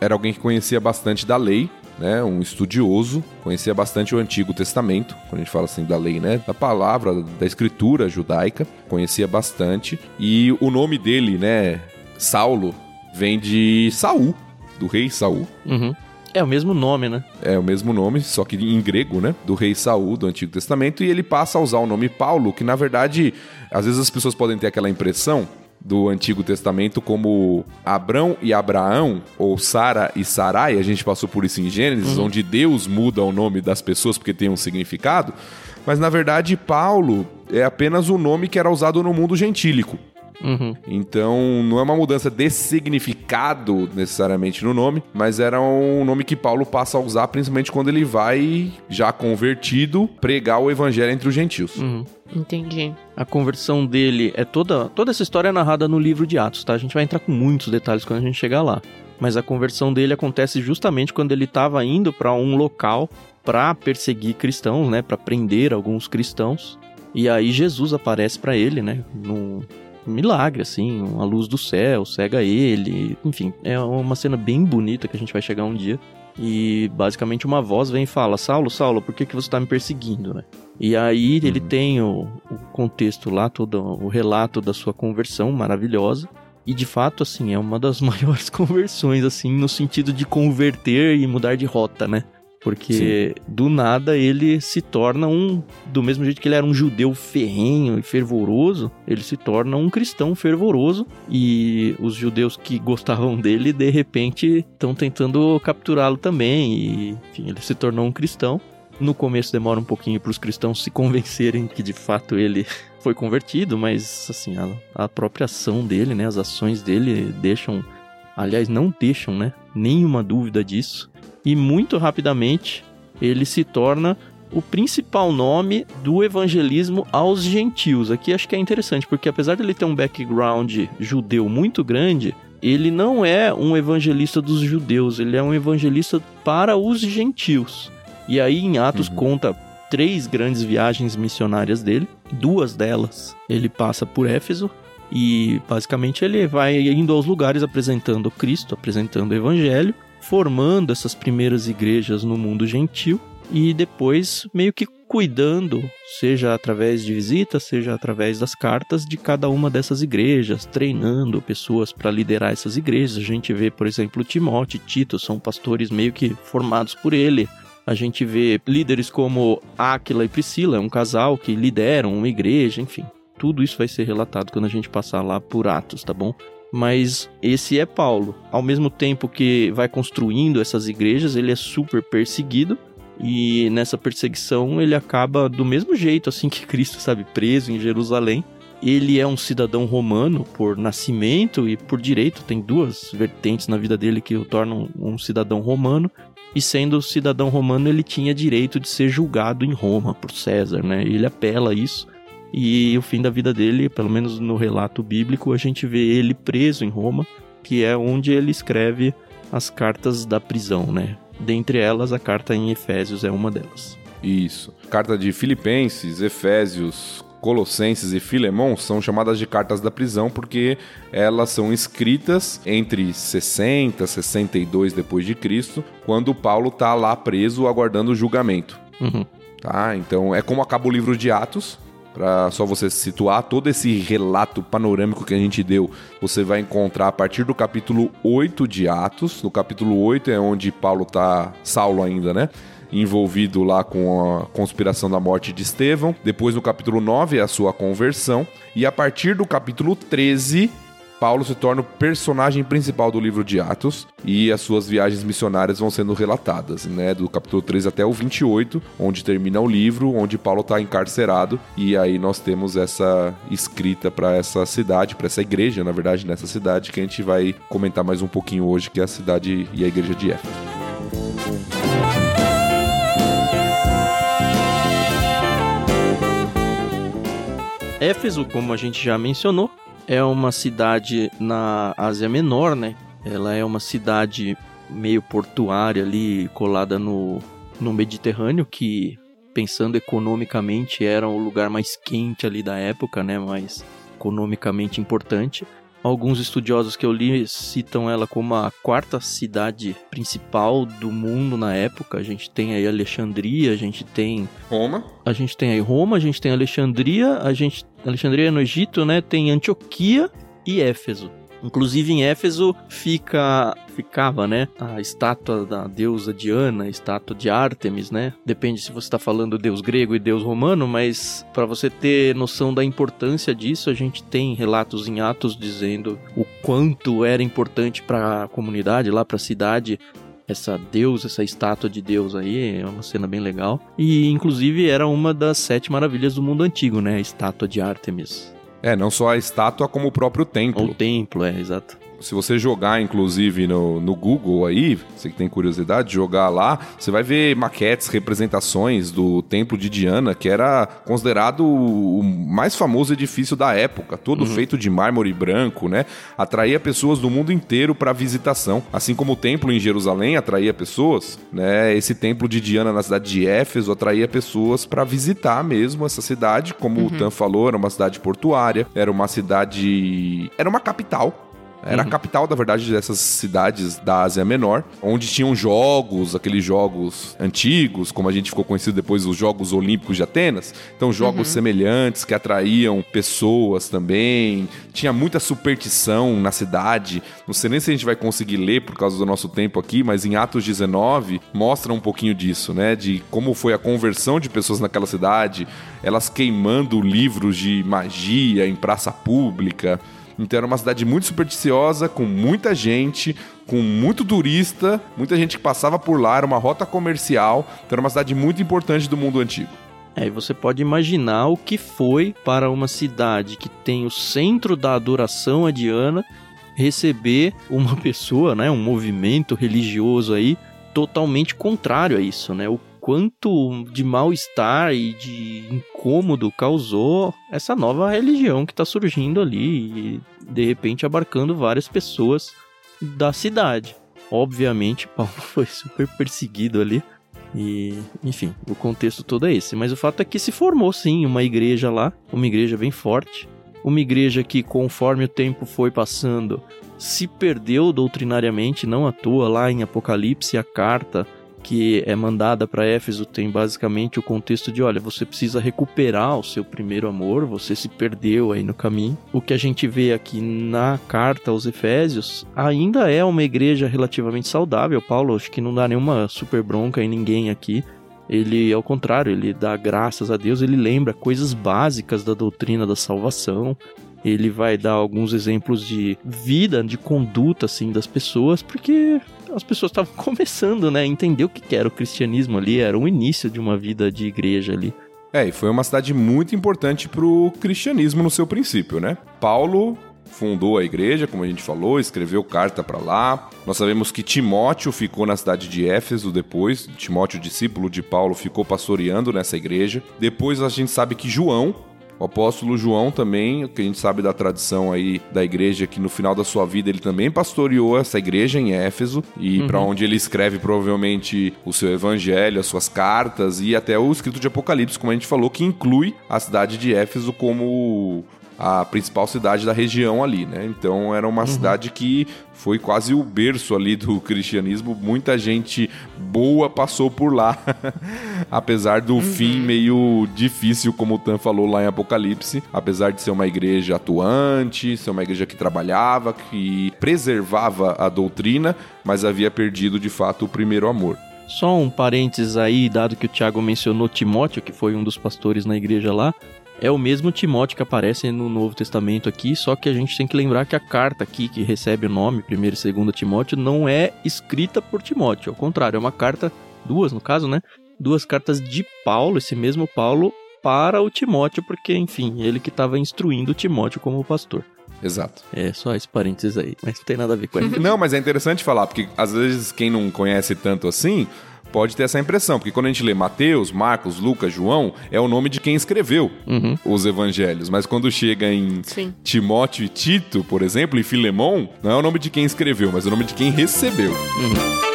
Era alguém que conhecia bastante da lei, né? Um estudioso, conhecia bastante o Antigo Testamento, quando a gente fala assim da lei, né? Da palavra, da escritura judaica, conhecia bastante. E o nome dele, né? Saulo, vem de Saul, do rei Saul. Uhum. É o mesmo nome, né? É o mesmo nome, só que em grego, né? Do rei Saul do Antigo Testamento. E ele passa a usar o nome Paulo, que na verdade, às vezes as pessoas podem ter aquela impressão do Antigo Testamento como Abrão e Abraão, ou Sara e Sarai, a gente passou por isso em Gênesis, onde Deus muda o nome das pessoas porque tem um significado. Mas na verdade, Paulo é apenas o nome que era usado no mundo gentílico. Uhum. Então, não é uma mudança de significado necessariamente no nome, mas era um nome que Paulo passa a usar principalmente quando ele vai, já convertido, pregar o evangelho entre os gentios. Uhum. Entendi. A conversão dele é toda. Toda essa história é narrada no livro de Atos, tá? A gente vai entrar com muitos detalhes quando a gente chegar lá. Mas a conversão dele acontece justamente quando ele estava indo para um local para perseguir cristãos, né? Para prender alguns cristãos. E aí Jesus aparece para ele, né? Num milagre, assim, uma luz do céu, cega ele. Enfim, é uma cena bem bonita que a gente vai chegar um dia. E basicamente uma voz vem e fala: Saulo, Saulo, por que, que você está me perseguindo, né? E aí ele tem o, o contexto lá, todo o relato da sua conversão maravilhosa. E de fato, assim, é uma das maiores conversões, assim, no sentido de converter e mudar de rota, né? Porque do nada ele se torna um. Do mesmo jeito que ele era um judeu ferrenho e fervoroso, ele se torna um cristão fervoroso. E os judeus que gostavam dele, de repente, estão tentando capturá-lo também. E, enfim, ele se tornou um cristão. No começo demora um pouquinho para os cristãos se convencerem que de fato ele foi convertido, mas assim, a, a própria ação dele, né, as ações dele deixam, aliás, não deixam, né, nenhuma dúvida disso. E muito rapidamente ele se torna o principal nome do evangelismo aos gentios. Aqui acho que é interessante, porque apesar de ele ter um background judeu muito grande, ele não é um evangelista dos judeus, ele é um evangelista para os gentios. E aí em Atos conta três grandes viagens missionárias dele, duas delas ele passa por Éfeso e basicamente ele vai indo aos lugares apresentando Cristo, apresentando o evangelho, formando essas primeiras igrejas no mundo gentil e depois meio que cuidando, seja através de visitas, seja através das cartas de cada uma dessas igrejas, treinando pessoas para liderar essas igrejas. A gente vê, por exemplo, Timóteo e Tito são pastores meio que formados por ele. A gente vê líderes como Áquila e Priscila, um casal que lideram uma igreja, enfim. Tudo isso vai ser relatado quando a gente passar lá por Atos, tá bom? Mas esse é Paulo. Ao mesmo tempo que vai construindo essas igrejas, ele é super perseguido. E nessa perseguição ele acaba do mesmo jeito assim que Cristo, sabe, preso em Jerusalém. Ele é um cidadão romano por nascimento e por direito, tem duas vertentes na vida dele que o tornam um cidadão romano. E sendo cidadão romano, ele tinha direito de ser julgado em Roma por César, né? Ele apela isso. E o fim da vida dele, pelo menos no relato bíblico, a gente vê ele preso em Roma, que é onde ele escreve as cartas da prisão, né? Dentre elas, a carta em Efésios é uma delas. Isso. Carta de Filipenses, Efésios, Colossenses e Filemão são chamadas de cartas da prisão porque elas são escritas entre 60 e 62 depois de Cristo, quando Paulo está lá preso aguardando o julgamento. Uhum. Tá? Então é como acaba o livro de Atos, para só você situar todo esse relato panorâmico que a gente deu, você vai encontrar a partir do capítulo 8 de Atos. No capítulo 8 é onde Paulo tá Saulo ainda, né? Envolvido lá com a conspiração da morte de Estevão. Depois, no capítulo 9, é a sua conversão. E a partir do capítulo 13, Paulo se torna o personagem principal do livro de Atos e as suas viagens missionárias vão sendo relatadas, né? Do capítulo 3 até o 28, onde termina o livro, onde Paulo está encarcerado e aí nós temos essa escrita para essa cidade, para essa igreja, na verdade, nessa cidade que a gente vai comentar mais um pouquinho hoje, que é a cidade e a igreja de Éfeso. Éfeso, como a gente já mencionou, é uma cidade na Ásia Menor, né? Ela é uma cidade meio portuária ali, colada no, no Mediterrâneo, que, pensando economicamente, era o lugar mais quente ali da época, né? Mais economicamente importante. Alguns estudiosos que eu li citam ela como a quarta cidade principal do mundo na época. A gente tem aí Alexandria, a gente tem Roma. A gente tem aí Roma, a gente tem Alexandria, a gente Alexandria no Egito, né? Tem Antioquia e Éfeso. Inclusive em Éfeso fica ficava, né, a estátua da deusa Diana, a estátua de Ártemis, né? Depende se você está falando deus grego e deus romano, mas para você ter noção da importância disso, a gente tem relatos em Atos dizendo o quanto era importante para a comunidade lá, para a cidade essa deus, essa estátua de Deus aí, é uma cena bem legal. E inclusive era uma das sete maravilhas do mundo antigo, né? A estátua de Ártemis. É, não só a estátua, como o próprio templo. O templo, é, exato. Se você jogar, inclusive, no, no Google aí, você que tem curiosidade, jogar lá, você vai ver maquetes, representações do Templo de Diana, que era considerado o mais famoso edifício da época, todo uhum. feito de mármore branco, né? Atraía pessoas do mundo inteiro para visitação. Assim como o templo em Jerusalém atraía pessoas, né? Esse templo de Diana na cidade de Éfeso atraía pessoas para visitar mesmo essa cidade, como uhum. o Tan falou, era uma cidade portuária, era uma cidade, era uma capital, era uhum. a capital, da verdade, dessas cidades da Ásia Menor, onde tinham jogos, aqueles jogos antigos, como a gente ficou conhecido depois, os Jogos Olímpicos de Atenas. Então, jogos uhum. semelhantes que atraíam pessoas também. Tinha muita superstição na cidade. Não sei nem se a gente vai conseguir ler por causa do nosso tempo aqui, mas em Atos 19 mostra um pouquinho disso, né? De como foi a conversão de pessoas naquela cidade, elas queimando livros de magia em praça pública. Então era uma cidade muito supersticiosa, com muita gente, com muito turista, muita gente que passava por lá, era uma rota comercial, então era uma cidade muito importante do mundo antigo. É, e você pode imaginar o que foi para uma cidade que tem o centro da adoração a Diana receber uma pessoa, né, um movimento religioso aí totalmente contrário a isso, né? O quanto de mal-estar e de incômodo causou essa nova religião que está surgindo ali e de repente abarcando várias pessoas da cidade. Obviamente, Paulo foi super perseguido ali. E, enfim, o contexto todo é esse. Mas o fato é que se formou sim uma igreja lá, uma igreja bem forte, uma igreja que, conforme o tempo foi passando, se perdeu doutrinariamente, não à toa, lá em Apocalipse, a carta que é mandada para Éfeso tem basicamente o contexto de, olha, você precisa recuperar o seu primeiro amor, você se perdeu aí no caminho. O que a gente vê aqui na carta aos Efésios ainda é uma igreja relativamente saudável. Paulo, acho que não dá nenhuma super bronca em ninguém aqui. Ele, ao contrário, ele dá graças a Deus, ele lembra coisas básicas da doutrina da salvação. Ele vai dar alguns exemplos de vida, de conduta, assim, das pessoas, porque as pessoas estavam começando, né, a entender o que era o cristianismo ali, era o início de uma vida de igreja ali. É, e foi uma cidade muito importante pro cristianismo no seu princípio, né? Paulo fundou a igreja, como a gente falou, escreveu carta para lá. Nós sabemos que Timóteo ficou na cidade de Éfeso depois. Timóteo, discípulo de Paulo, ficou pastoreando nessa igreja. Depois a gente sabe que João, o apóstolo João também, que a gente sabe da tradição aí da igreja, que no final da sua vida ele também pastoreou essa igreja em Éfeso, e uhum. para onde ele escreve provavelmente o seu evangelho, as suas cartas e até o escrito de Apocalipse, como a gente falou, que inclui a cidade de Éfeso como a principal cidade da região ali, né? Então era uma uhum. cidade que foi quase o berço ali do cristianismo. Muita gente boa passou por lá, apesar do uhum. fim meio difícil, como o Tan falou lá em Apocalipse. Apesar de ser uma igreja atuante, ser uma igreja que trabalhava, que preservava a doutrina, mas havia perdido de fato o primeiro amor. Só um parênteses aí, dado que o Tiago mencionou Timóteo, que foi um dos pastores na igreja lá é o mesmo Timóteo que aparece no Novo Testamento aqui, só que a gente tem que lembrar que a carta aqui que recebe o nome, 1 e 2 Timóteo, não é escrita por Timóteo, ao contrário, é uma carta, duas no caso, né? Duas cartas de Paulo, esse mesmo Paulo, para o Timóteo, porque, enfim, ele que estava instruindo Timóteo como pastor. Exato. É, só esse parênteses aí, mas não tem nada a ver com ele. não, mas é interessante falar, porque às vezes quem não conhece tanto assim, pode ter essa impressão, porque quando a gente lê Mateus, Marcos, Lucas, João, é o nome de quem escreveu uhum. os evangelhos. Mas quando chega em Sim. Timóteo e Tito, por exemplo, e Filemão, não é o nome de quem escreveu, mas é o nome de quem recebeu. Uhum.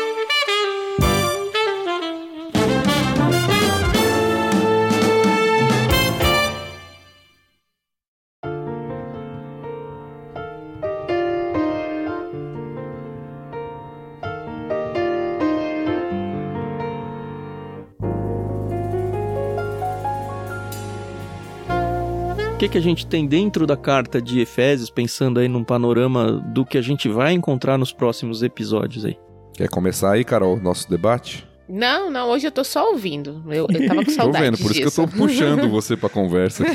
Que, que a gente tem dentro da carta de Efésios, pensando aí num panorama do que a gente vai encontrar nos próximos episódios aí? Quer começar aí, Carol, nosso debate? Não, não, hoje eu tô só ouvindo. Eu, eu tava com saudade. tô vendo, por disso. isso que eu tô puxando você pra conversa.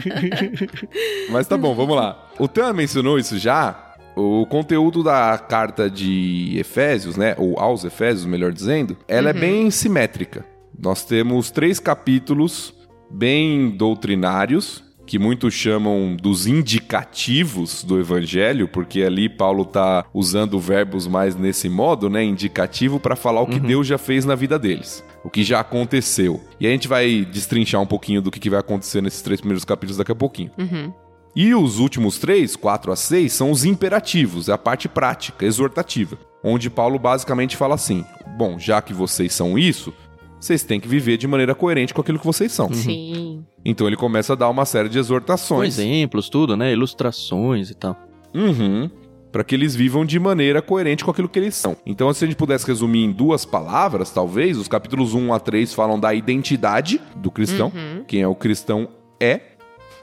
Mas tá bom, vamos lá. O Tan mencionou isso já. O conteúdo da carta de Efésios, né? Ou aos Efésios, melhor dizendo, ela é uhum. é bem simétrica. Nós temos três capítulos bem doutrinários, que muitos chamam dos indicativos do evangelho, porque ali Paulo está usando verbos mais nesse modo, né, indicativo para falar o que uhum. Deus já fez na vida deles, o que já aconteceu. E a gente vai destrinchar um pouquinho do que, vai acontecer nesses três primeiros capítulos daqui a pouquinho. Uhum. E os últimos três, quatro a seis, são os imperativos, é a parte prática, exortativa, onde Paulo basicamente fala assim: bom, já que vocês são isso, vocês têm que viver de maneira coerente com aquilo que vocês são. Uhum. Sim. Então ele começa a dar uma série de exortações. Com exemplos, tudo, né? Ilustrações e tal. Uhum. Para que eles vivam de maneira coerente com aquilo que eles são. Então, se a gente pudesse resumir em duas palavras, talvez, os capítulos 1 a 3 falam da identidade do cristão, uhum. quem é o cristão é,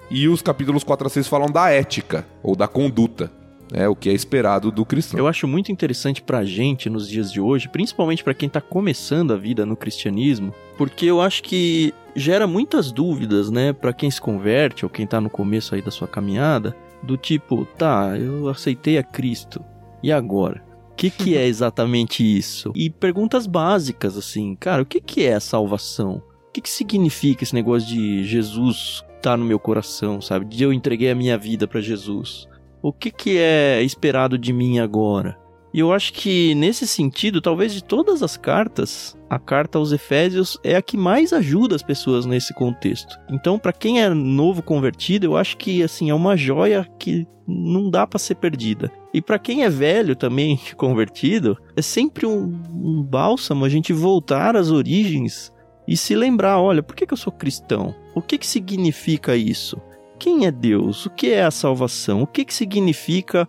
e os capítulos 4 a 6 falam da ética, ou da conduta é o que é esperado do cristão. Eu acho muito interessante pra gente nos dias de hoje, principalmente para quem tá começando a vida no cristianismo, porque eu acho que gera muitas dúvidas, né, para quem se converte ou quem tá no começo aí da sua caminhada, do tipo, tá, eu aceitei a Cristo. E agora? O que, que é exatamente isso? E perguntas básicas, assim, cara, o que, que é a salvação? O que, que significa esse negócio de Jesus tá no meu coração, sabe? De eu entreguei a minha vida para Jesus o que, que é esperado de mim agora? E eu acho que nesse sentido, talvez de todas as cartas, a carta aos Efésios é a que mais ajuda as pessoas nesse contexto. Então, para quem é novo convertido, eu acho que assim é uma joia que não dá para ser perdida. E para quem é velho também convertido, é sempre um, um, bálsamo a gente voltar às origens e se lembrar, olha, por que, que eu sou cristão? O que, que significa isso? Quem é Deus? O que é a salvação? O que, que significa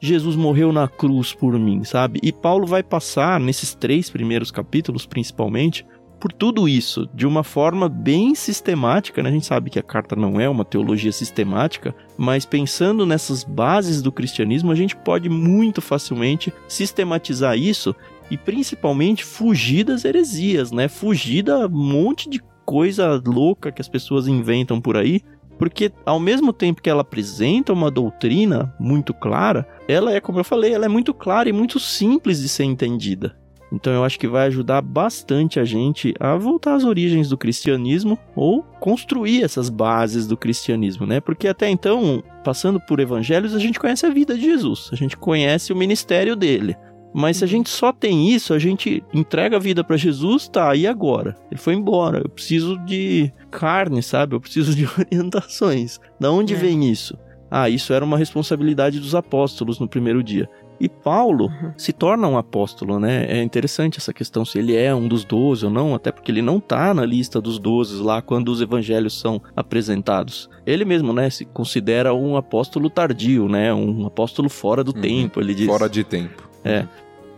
Jesus morreu na cruz por mim, sabe? E Paulo vai passar, nesses três primeiros capítulos principalmente, por tudo isso, de uma forma bem sistemática, né? A gente sabe que a carta não é uma teologia sistemática, mas pensando nessas bases do cristianismo, a gente pode muito facilmente sistematizar isso e principalmente fugir das heresias, né? Fugir da monte de coisa louca que as pessoas inventam por aí Porque ao mesmo tempo que ela apresenta uma doutrina muito clara, ela é, como eu falei, ela é muito clara e muito simples de ser entendida. Então eu acho que vai ajudar bastante a gente a voltar às origens do cristianismo ou construir essas bases do cristianismo, né? Porque até então, passando por evangelhos, a gente conhece a vida de Jesus, a gente conhece o ministério dele. Mas se a gente só tem isso, a gente entrega a vida para Jesus, tá, e agora? Ele foi embora. Eu preciso de carne, sabe? Eu preciso de orientações. Da onde é. vem isso? Ah, isso era uma responsabilidade dos apóstolos no primeiro dia. E Paulo uhum. se torna um apóstolo, né? É interessante essa questão se ele é um dos doze ou não, até porque ele não tá na lista dos doze lá quando os evangelhos são apresentados. Ele mesmo, né, se considera um apóstolo tardio, né? Um apóstolo fora do uhum. tempo, ele diz. Fora de tempo. É.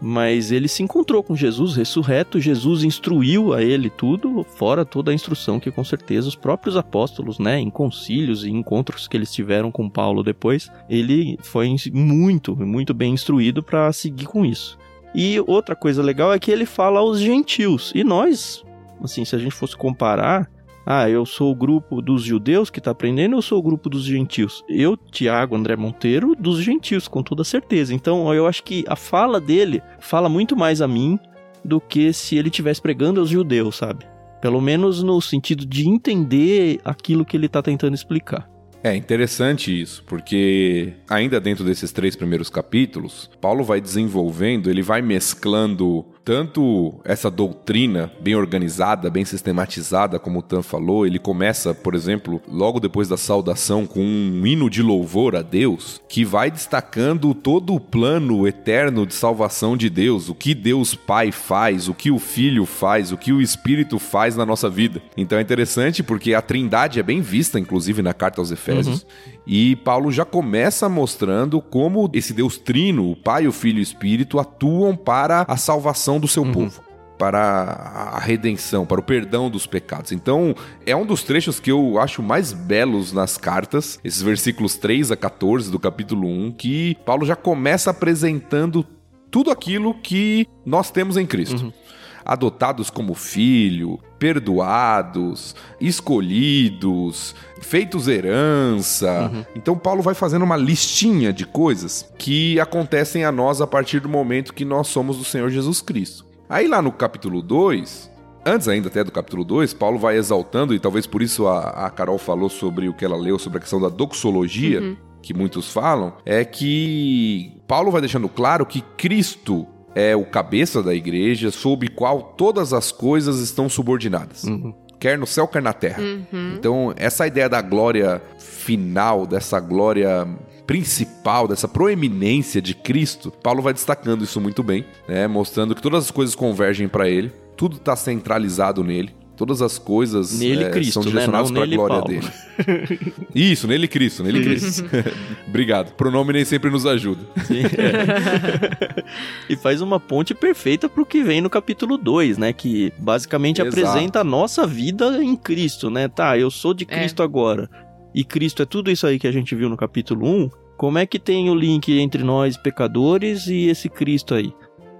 Mas ele se encontrou com Jesus ressurreto, Jesus instruiu a ele tudo, fora toda a instrução que com certeza os próprios apóstolos, né, em concílios e encontros que eles tiveram com Paulo depois, ele foi muito, muito bem instruído para seguir com isso. E outra coisa legal é que ele fala aos gentios, e nós, assim, se a gente fosse comparar, ah, eu sou o grupo dos judeus que está aprendendo, eu sou o grupo dos gentios? Eu, Tiago André Monteiro, dos gentios, com toda certeza. Então, eu acho que a fala dele fala muito mais a mim do que se ele estivesse pregando aos judeus, sabe? Pelo menos no sentido de entender aquilo que ele está tentando explicar. É interessante isso, porque ainda dentro desses três primeiros capítulos, Paulo vai desenvolvendo, ele vai mesclando tanto essa doutrina bem organizada, bem sistematizada, como o Tan falou, ele começa, por exemplo, logo depois da saudação com um hino de louvor a Deus, que vai destacando todo o plano eterno de salvação de Deus, o que Deus Pai faz, o que o Filho faz, o que o Espírito faz na nossa vida. Então é interessante porque a Trindade é bem vista, inclusive na carta aos Efésios, uhum. E Paulo já começa mostrando como esse Deus trino, o Pai, o Filho e o Espírito, atuam para a salvação do seu uhum. povo para a redenção, para o perdão dos pecados. Então, é um dos trechos que eu acho mais belos nas cartas, esses versículos 3 a 14 do capítulo 1, que Paulo já começa apresentando tudo aquilo que nós temos em Cristo. Uhum adotados como filho, perdoados, escolhidos, feitos herança. Uhum. Então Paulo vai fazendo uma listinha de coisas que acontecem a nós a partir do momento que nós somos do Senhor Jesus Cristo. Aí lá no capítulo 2, antes ainda até do capítulo 2, Paulo vai exaltando, e talvez por isso a, a Carol falou sobre o que ela leu, sobre a questão da doxologia, uhum. que muitos falam, é que Paulo vai deixando claro que Cristo é o cabeça da igreja, sob qual todas as coisas estão subordinadas. Uhum. Quer no céu, quer na terra. Uhum. Então, essa ideia da glória final, dessa glória principal, dessa proeminência de Cristo, Paulo vai destacando isso muito bem, né? mostrando que todas as coisas convergem para ele, tudo está centralizado nele. Todas as coisas nele, é, Cristo, são né? direcionadas né? para a glória Paulo. dele. Isso, nele Cristo, nele Cristo. Obrigado. Pronome nem sempre nos ajuda. Sim, é. e faz uma ponte perfeita para o que vem no capítulo 2, né? Que basicamente Exato. apresenta a nossa vida em Cristo, né? Tá, eu sou de é. Cristo é. agora. E Cristo é tudo isso aí que a gente viu no capítulo 1. Como é que tem o link entre nós pecadores e esse Cristo aí?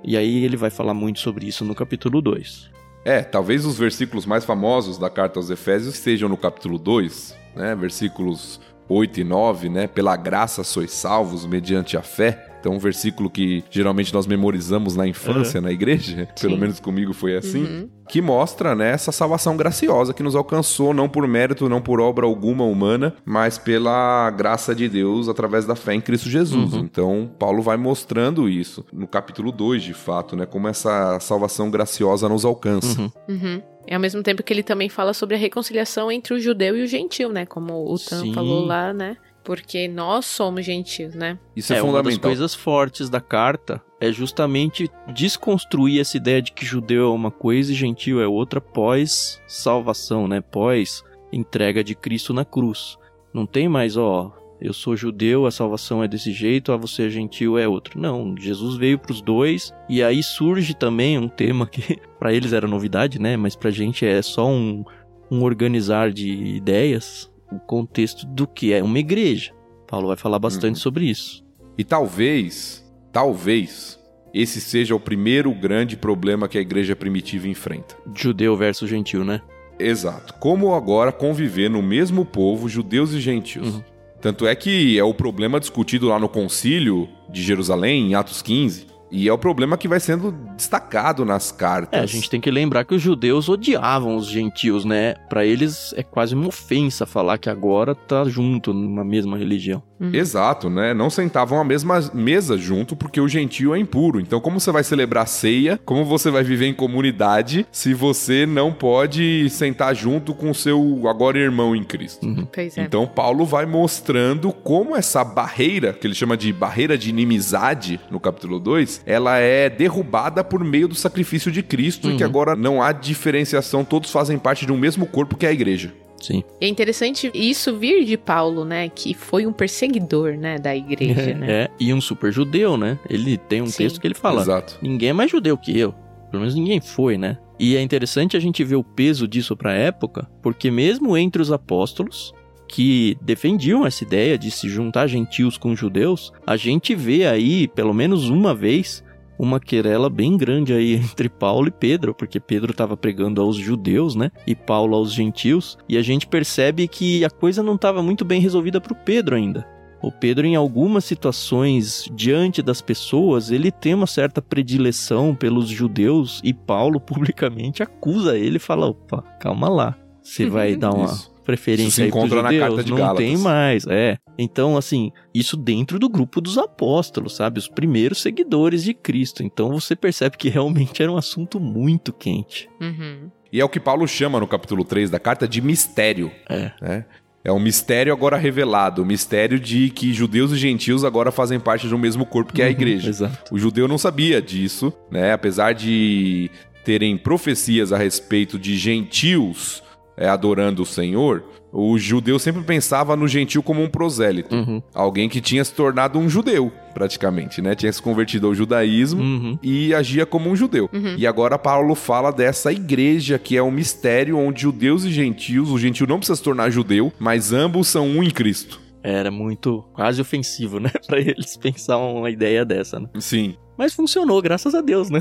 E aí ele vai falar muito sobre isso no capítulo 2. É, talvez os versículos mais famosos da carta aos Efésios estejam no capítulo 2, né? Versículos 8 e 9, né? Pela graça sois salvos mediante a fé. Então, um versículo que geralmente nós memorizamos na infância, uhum. na igreja, Sim. pelo menos comigo foi assim, uhum. que mostra né, essa salvação graciosa que nos alcançou, não por mérito, não por obra alguma humana, mas pela graça de Deus através da fé em Cristo Jesus. Uhum. Então, Paulo vai mostrando isso no capítulo 2, de fato, né, como essa salvação graciosa nos alcança. Uhum. uhum. E ao mesmo tempo que ele também fala sobre a reconciliação entre o judeu e o gentil, né? Como o Tan falou lá, né? Porque nós somos gentios, né? Isso é, é fundamental. Uma das coisas fortes da carta é justamente desconstruir essa ideia de que judeu é uma coisa e gentil é outra pós salvação, né? Pós entrega de Cristo na cruz. Não tem mais, ó, eu sou judeu, a salvação é desse jeito, a você é gentil é outro. Não, Jesus veio para os dois e aí surge também um tema que para eles era novidade, né? Mas pra gente é só um, um organizar de ideias o contexto do que é uma igreja. Paulo vai falar bastante uhum. sobre isso. E talvez, talvez, esse seja o primeiro grande problema que a igreja primitiva enfrenta. Judeu versus gentil, né? Exato. Como agora conviver no mesmo povo, judeus e gentios. Uhum. Tanto é que é o problema discutido lá no concílio de Jerusalém, em Atos 15, e é o problema que vai sendo destacado nas cartas. É, a gente tem que lembrar que os judeus odiavam os gentios, né? Para eles é quase uma ofensa falar que agora tá junto numa mesma religião. Uhum. Exato, né? Não sentavam à mesma mesa junto porque o gentio é impuro. Então, como você vai celebrar ceia? Como você vai viver em comunidade se você não pode sentar junto com o seu agora irmão em Cristo? Uhum. Pois é. Então, Paulo vai mostrando como essa barreira, que ele chama de barreira de inimizade no capítulo 2, ela é derrubada por meio do sacrifício de Cristo uhum. e que uhum. agora não há diferenciação, todos fazem parte de um mesmo corpo que é a igreja. Sim. É interessante isso vir de Paulo, né? Que foi um perseguidor, né? Da igreja, é, né? É, e um super judeu, né? Ele tem um Sim. texto que ele fala: Exato. ninguém é mais judeu que eu. Pelo menos ninguém foi, né? E é interessante a gente ver o peso disso para a época, porque mesmo entre os apóstolos, que defendiam essa ideia de se juntar gentios com judeus, a gente vê aí, pelo menos uma vez, uma querela bem grande aí entre Paulo e Pedro, porque Pedro estava pregando aos judeus, né? E Paulo aos gentios, e a gente percebe que a coisa não estava muito bem resolvida para o Pedro ainda. O Pedro, em algumas situações, diante das pessoas, ele tem uma certa predileção pelos judeus e Paulo publicamente acusa ele e fala: opa, calma lá, você vai dar uma. Preferência isso se encontra na carta de não Gálatas. tem mais, é. Então, assim, isso dentro do grupo dos apóstolos, sabe? Os primeiros seguidores de Cristo. Então você percebe que realmente era um assunto muito quente. Uhum. E é o que Paulo chama no capítulo 3 da carta de mistério. É. Né? É um mistério agora revelado, o mistério de que judeus e gentios agora fazem parte de um mesmo corpo que é a uhum, igreja. Exato. O judeu não sabia disso, né? Apesar de terem profecias a respeito de gentios é, adorando o Senhor, o judeu sempre pensava no gentil como um prosélito. Uhum. Alguém que tinha se tornado um judeu, praticamente, né? Tinha se convertido ao judaísmo uhum. e agia como um judeu. Uhum. E agora Paulo fala dessa igreja que é um mistério onde judeus e gentios, o gentil não precisa se tornar judeu, mas ambos são um em Cristo. Era muito quase ofensivo, né? Pra eles pensar uma ideia dessa, né? Sim. Mas funcionou, graças a Deus, né?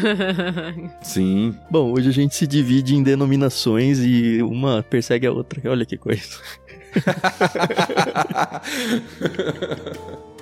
Sim. Bom, hoje a gente se divide em denominações e uma persegue a outra. Olha que coisa.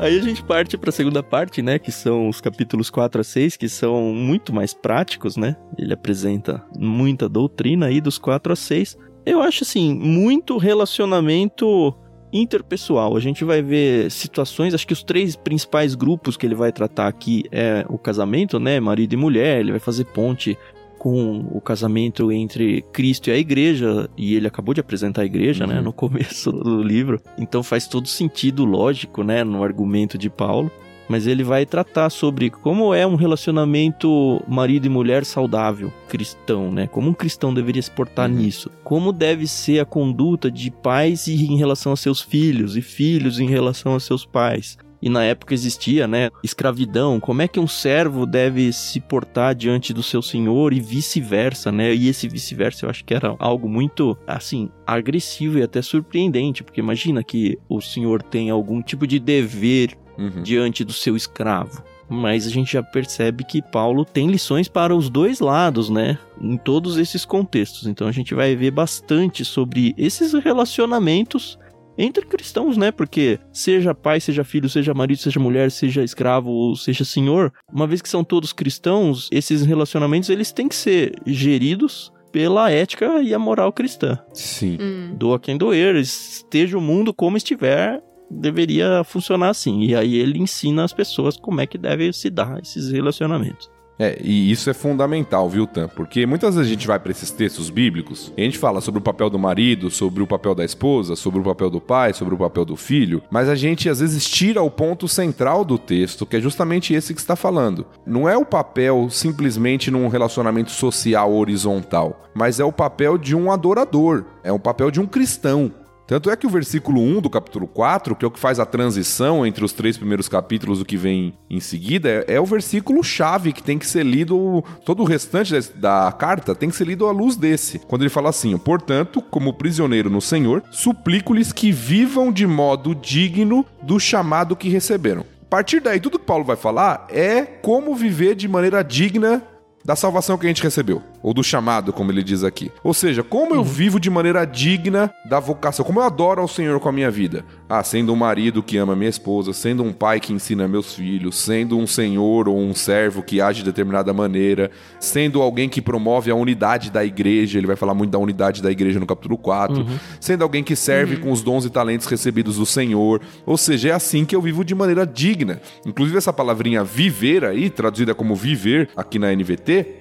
Aí a gente parte para a segunda parte, né, que são os capítulos 4 a 6, que são muito mais práticos, né? Ele apresenta muita doutrina aí dos 4 a 6. Eu acho assim, muito relacionamento interpessoal. A gente vai ver situações, acho que os três principais grupos que ele vai tratar aqui é o casamento, né, marido e mulher, ele vai fazer ponte com o casamento entre Cristo e a igreja, e ele acabou de apresentar a igreja, né, uhum. né, no começo do livro. Então faz todo sentido lógico, né, no argumento de Paulo mas ele vai tratar sobre como é um relacionamento marido e mulher saudável, cristão, né? Como um cristão deveria se portar uhum. nisso? Como deve ser a conduta de pais em relação a seus filhos e filhos em relação a seus pais? E na época existia, né, escravidão. Como é que um servo deve se portar diante do seu senhor e vice-versa, né? E esse vice-versa eu acho que era algo muito, assim, agressivo e até surpreendente, porque imagina que o senhor tem algum tipo de dever uhum. diante do seu escravo. Mas a gente já percebe que Paulo tem lições para os dois lados, né? Em todos esses contextos. Então a gente vai ver bastante sobre esses relacionamentos entre cristãos, né? Porque seja pai, seja filho, seja marido, seja mulher, seja escravo ou seja senhor, uma vez que são todos cristãos, esses relacionamentos eles têm que ser geridos pela ética e a moral cristã. Sim. Hum. Doa quem doer, esteja o mundo como estiver, deveria funcionar assim. E aí ele ensina as pessoas como é que deve se dar esses relacionamentos. É, e isso é fundamental, viu, Tam? Porque muitas vezes a gente vai para esses textos bíblicos e a gente fala sobre o papel do marido, sobre o papel da esposa, sobre o papel do pai, sobre o papel do filho, mas a gente às vezes tira o ponto central do texto, que é justamente esse que está falando. Não é o papel simplesmente num relacionamento social horizontal, mas é o papel de um adorador, é o papel de um cristão. Tanto é que o versículo 1 do capítulo 4, que é o que faz a transição entre os três primeiros capítulos do que vem em seguida, é, é o versículo chave que tem que ser lido, todo o restante da carta tem que ser lido à luz desse. Quando ele fala assim: Portanto, como prisioneiro no Senhor, suplico-lhes que vivam de modo digno do chamado que receberam. partir daí, tudo que Paulo vai falar é como viver de maneira digna da salvação que a gente recebeu, ou do chamado, como ele diz aqui. Ou seja, como eu vivo de maneira digna da vocação, como eu adoro ao Senhor com a minha vida. Ah, sendo um marido que ama minha esposa, sendo um pai que ensina meus filhos, sendo um senhor ou um servo que age de determinada maneira, sendo alguém que promove a unidade da igreja, ele vai falar muito da unidade da igreja no capítulo 4, sendo alguém que serve com os dons e talentos recebidos do Senhor. Ou seja, é assim que eu vivo de maneira digna. Inclusive essa palavrinha viver aí, traduzida como viver aqui na NVT,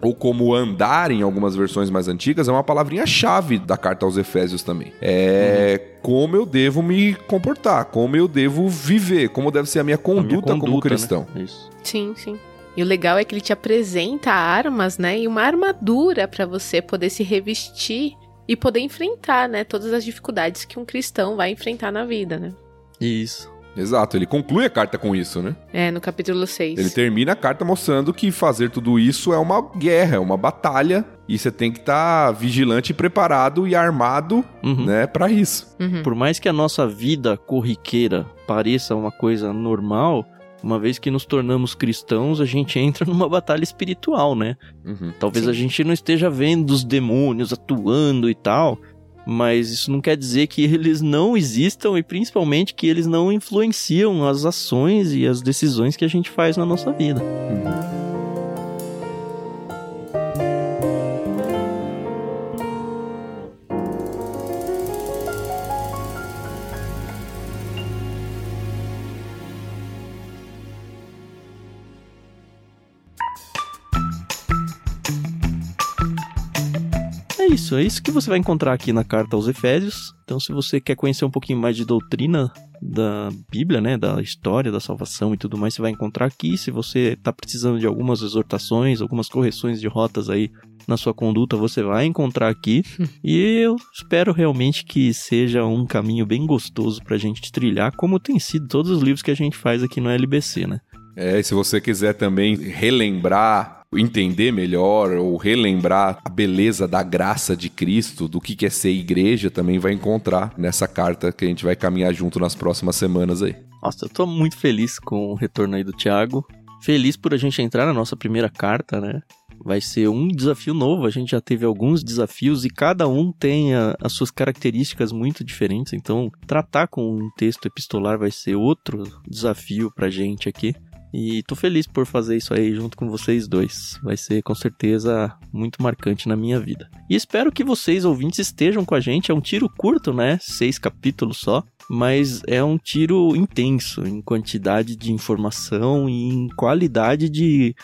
ou como andar em algumas versões mais antigas, é uma palavrinha-chave da carta aos Efésios também. É como eu devo me comportar, como eu devo viver, como deve ser a minha A minha conduta, como conduta, cristão. Né? Isso. Sim, sim. E o legal é que ele te apresenta armas, né? E uma armadura pra você poder se revestir e poder enfrentar, né? Todas as dificuldades que um cristão vai enfrentar na vida, né? Isso. Exato, ele conclui a carta com isso, né? É, no capítulo 6. Ele termina a carta mostrando que fazer tudo isso é uma guerra, é uma batalha, e você tem que estar vigilante e preparado e armado, Uhum. né, para isso. Uhum. Por mais que a nossa vida corriqueira pareça uma coisa normal, uma vez que nos tornamos cristãos, a gente entra numa batalha espiritual, né? Uhum. Talvez Sim. a gente não esteja vendo os demônios atuando e tal, mas isso não quer dizer que eles não existam e principalmente que eles não influenciam as ações e as decisões que a gente faz na nossa vida. É isso, é isso que você vai encontrar aqui na carta aos Efésios. Então, se você quer conhecer um pouquinho mais de doutrina da Bíblia, né, da história da salvação e tudo mais, você vai encontrar aqui. Se você está precisando de algumas exortações, algumas correções de rotas aí na sua conduta, você vai encontrar aqui. e eu espero realmente que seja um caminho bem gostoso pra gente trilhar, como tem sido todos os livros que a gente faz aqui no LBC, né? É, e se você quiser também relembrar, entender melhor ou relembrar a beleza da graça de Cristo, do que é ser igreja, também vai encontrar nessa carta que a gente vai caminhar junto nas próximas semanas aí. Nossa, eu tô muito feliz com o retorno aí do Thiago. Feliz por a gente entrar na nossa primeira carta, né? Vai ser um desafio novo. A gente já teve alguns desafios e cada um tem a- as suas características muito diferentes. Então, tratar com um texto epistolar vai ser outro desafio pra gente aqui. E tô feliz por fazer isso aí junto com vocês dois. Vai ser com certeza muito marcante na minha vida. E espero que vocês, ouvintes, estejam com a gente. É um tiro curto, né? Seis capítulos só. Mas é um tiro intenso em quantidade de informação e em qualidade de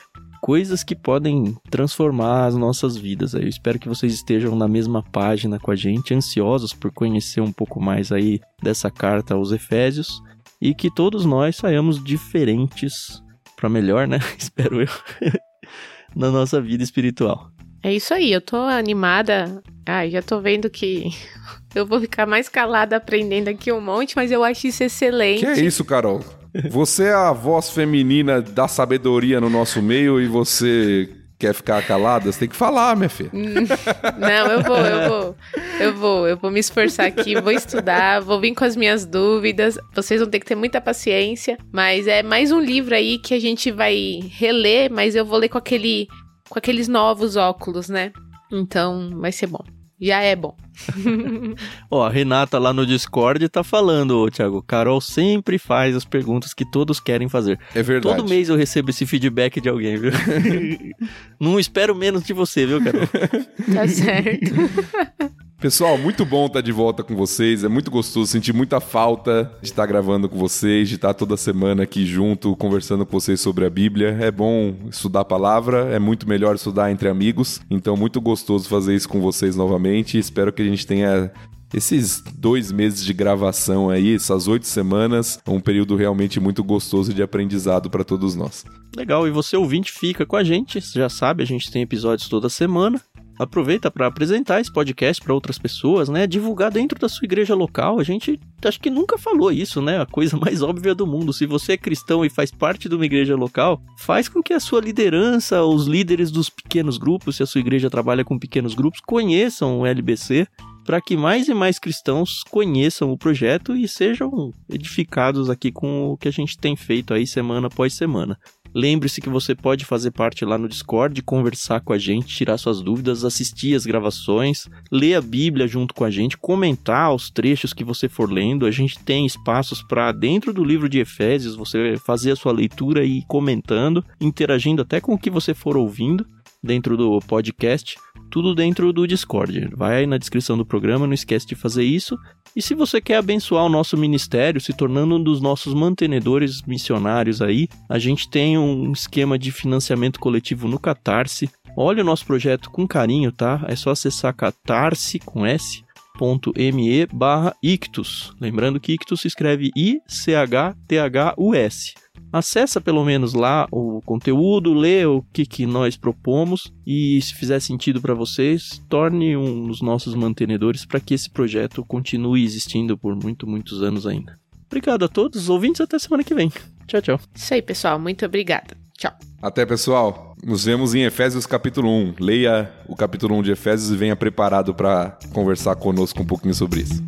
coisas que podem transformar as nossas vidas. Eu espero que vocês estejam na mesma página com a gente, ansiosos por conhecer um pouco mais aí dessa carta aos Efésios e que todos nós saiamos diferentes para melhor, né? Espero eu. na nossa vida espiritual. É isso aí, eu tô animada. Ai, já tô vendo que eu vou ficar mais calada aprendendo aqui um monte, mas eu acho isso excelente. Que é isso, Carol? Você é a voz feminina da sabedoria no nosso meio e você quer ficar calada? Você tem que falar, minha filha. Não, eu vou, eu vou. Eu vou, eu vou me esforçar aqui, vou estudar, vou vir com as minhas dúvidas. Vocês vão ter que ter muita paciência, mas é mais um livro aí que a gente vai reler, mas eu vou ler com aquele com aqueles novos óculos, né? Então, vai ser bom. Já é bom. Ó, a Renata lá no Discord tá falando, ô Thiago, Carol sempre faz as perguntas que todos querem fazer. É verdade. Todo mês eu recebo esse feedback de alguém, viu? Não espero menos de você, viu, Carol? Tá certo. Pessoal, muito bom estar de volta com vocês. É muito gostoso, senti muita falta de estar gravando com vocês, de estar toda semana aqui junto, conversando com vocês sobre a Bíblia. É bom estudar a palavra, é muito melhor estudar entre amigos. Então, muito gostoso fazer isso com vocês novamente. Espero que a gente tenha esses dois meses de gravação aí, essas oito semanas, um período realmente muito gostoso de aprendizado para todos nós. Legal, e você ouvinte fica com a gente, já sabe, a gente tem episódios toda semana. Aproveita para apresentar esse podcast para outras pessoas, né? Divulgar dentro da sua igreja local. A gente acho que nunca falou isso, né? A coisa mais óbvia do mundo. Se você é cristão e faz parte de uma igreja local, faz com que a sua liderança, os líderes dos pequenos grupos, se a sua igreja trabalha com pequenos grupos, conheçam o LBC para que mais e mais cristãos conheçam o projeto e sejam edificados aqui com o que a gente tem feito aí semana após semana. Lembre-se que você pode fazer parte lá no Discord, conversar com a gente, tirar suas dúvidas, assistir as gravações, ler a Bíblia junto com a gente, comentar os trechos que você for lendo. A gente tem espaços para dentro do livro de Efésios você fazer a sua leitura e ir comentando, interagindo até com o que você for ouvindo dentro do podcast, tudo dentro do Discord. Vai aí na descrição do programa, não esquece de fazer isso. E se você quer abençoar o nosso ministério, se tornando um dos nossos mantenedores missionários aí, a gente tem um esquema de financiamento coletivo no Catarse. Olha o nosso projeto com carinho, tá? É só acessar catarse com S me barra ictus. Lembrando que ictus se escreve I-C-H-T-H-U-S. Acessa pelo menos lá o conteúdo, lê o que, que nós propomos e se fizer sentido para vocês, torne um dos nossos mantenedores para que esse projeto continue existindo por muito, muitos anos ainda. Obrigado a todos os ouvintes, até semana que vem. Tchau, tchau. Isso aí, pessoal. Muito obrigada. Tchau. Até, pessoal. Nos vemos em Efésios capítulo 1. Leia o capítulo 1 de Efésios e venha preparado para conversar conosco um pouquinho sobre isso.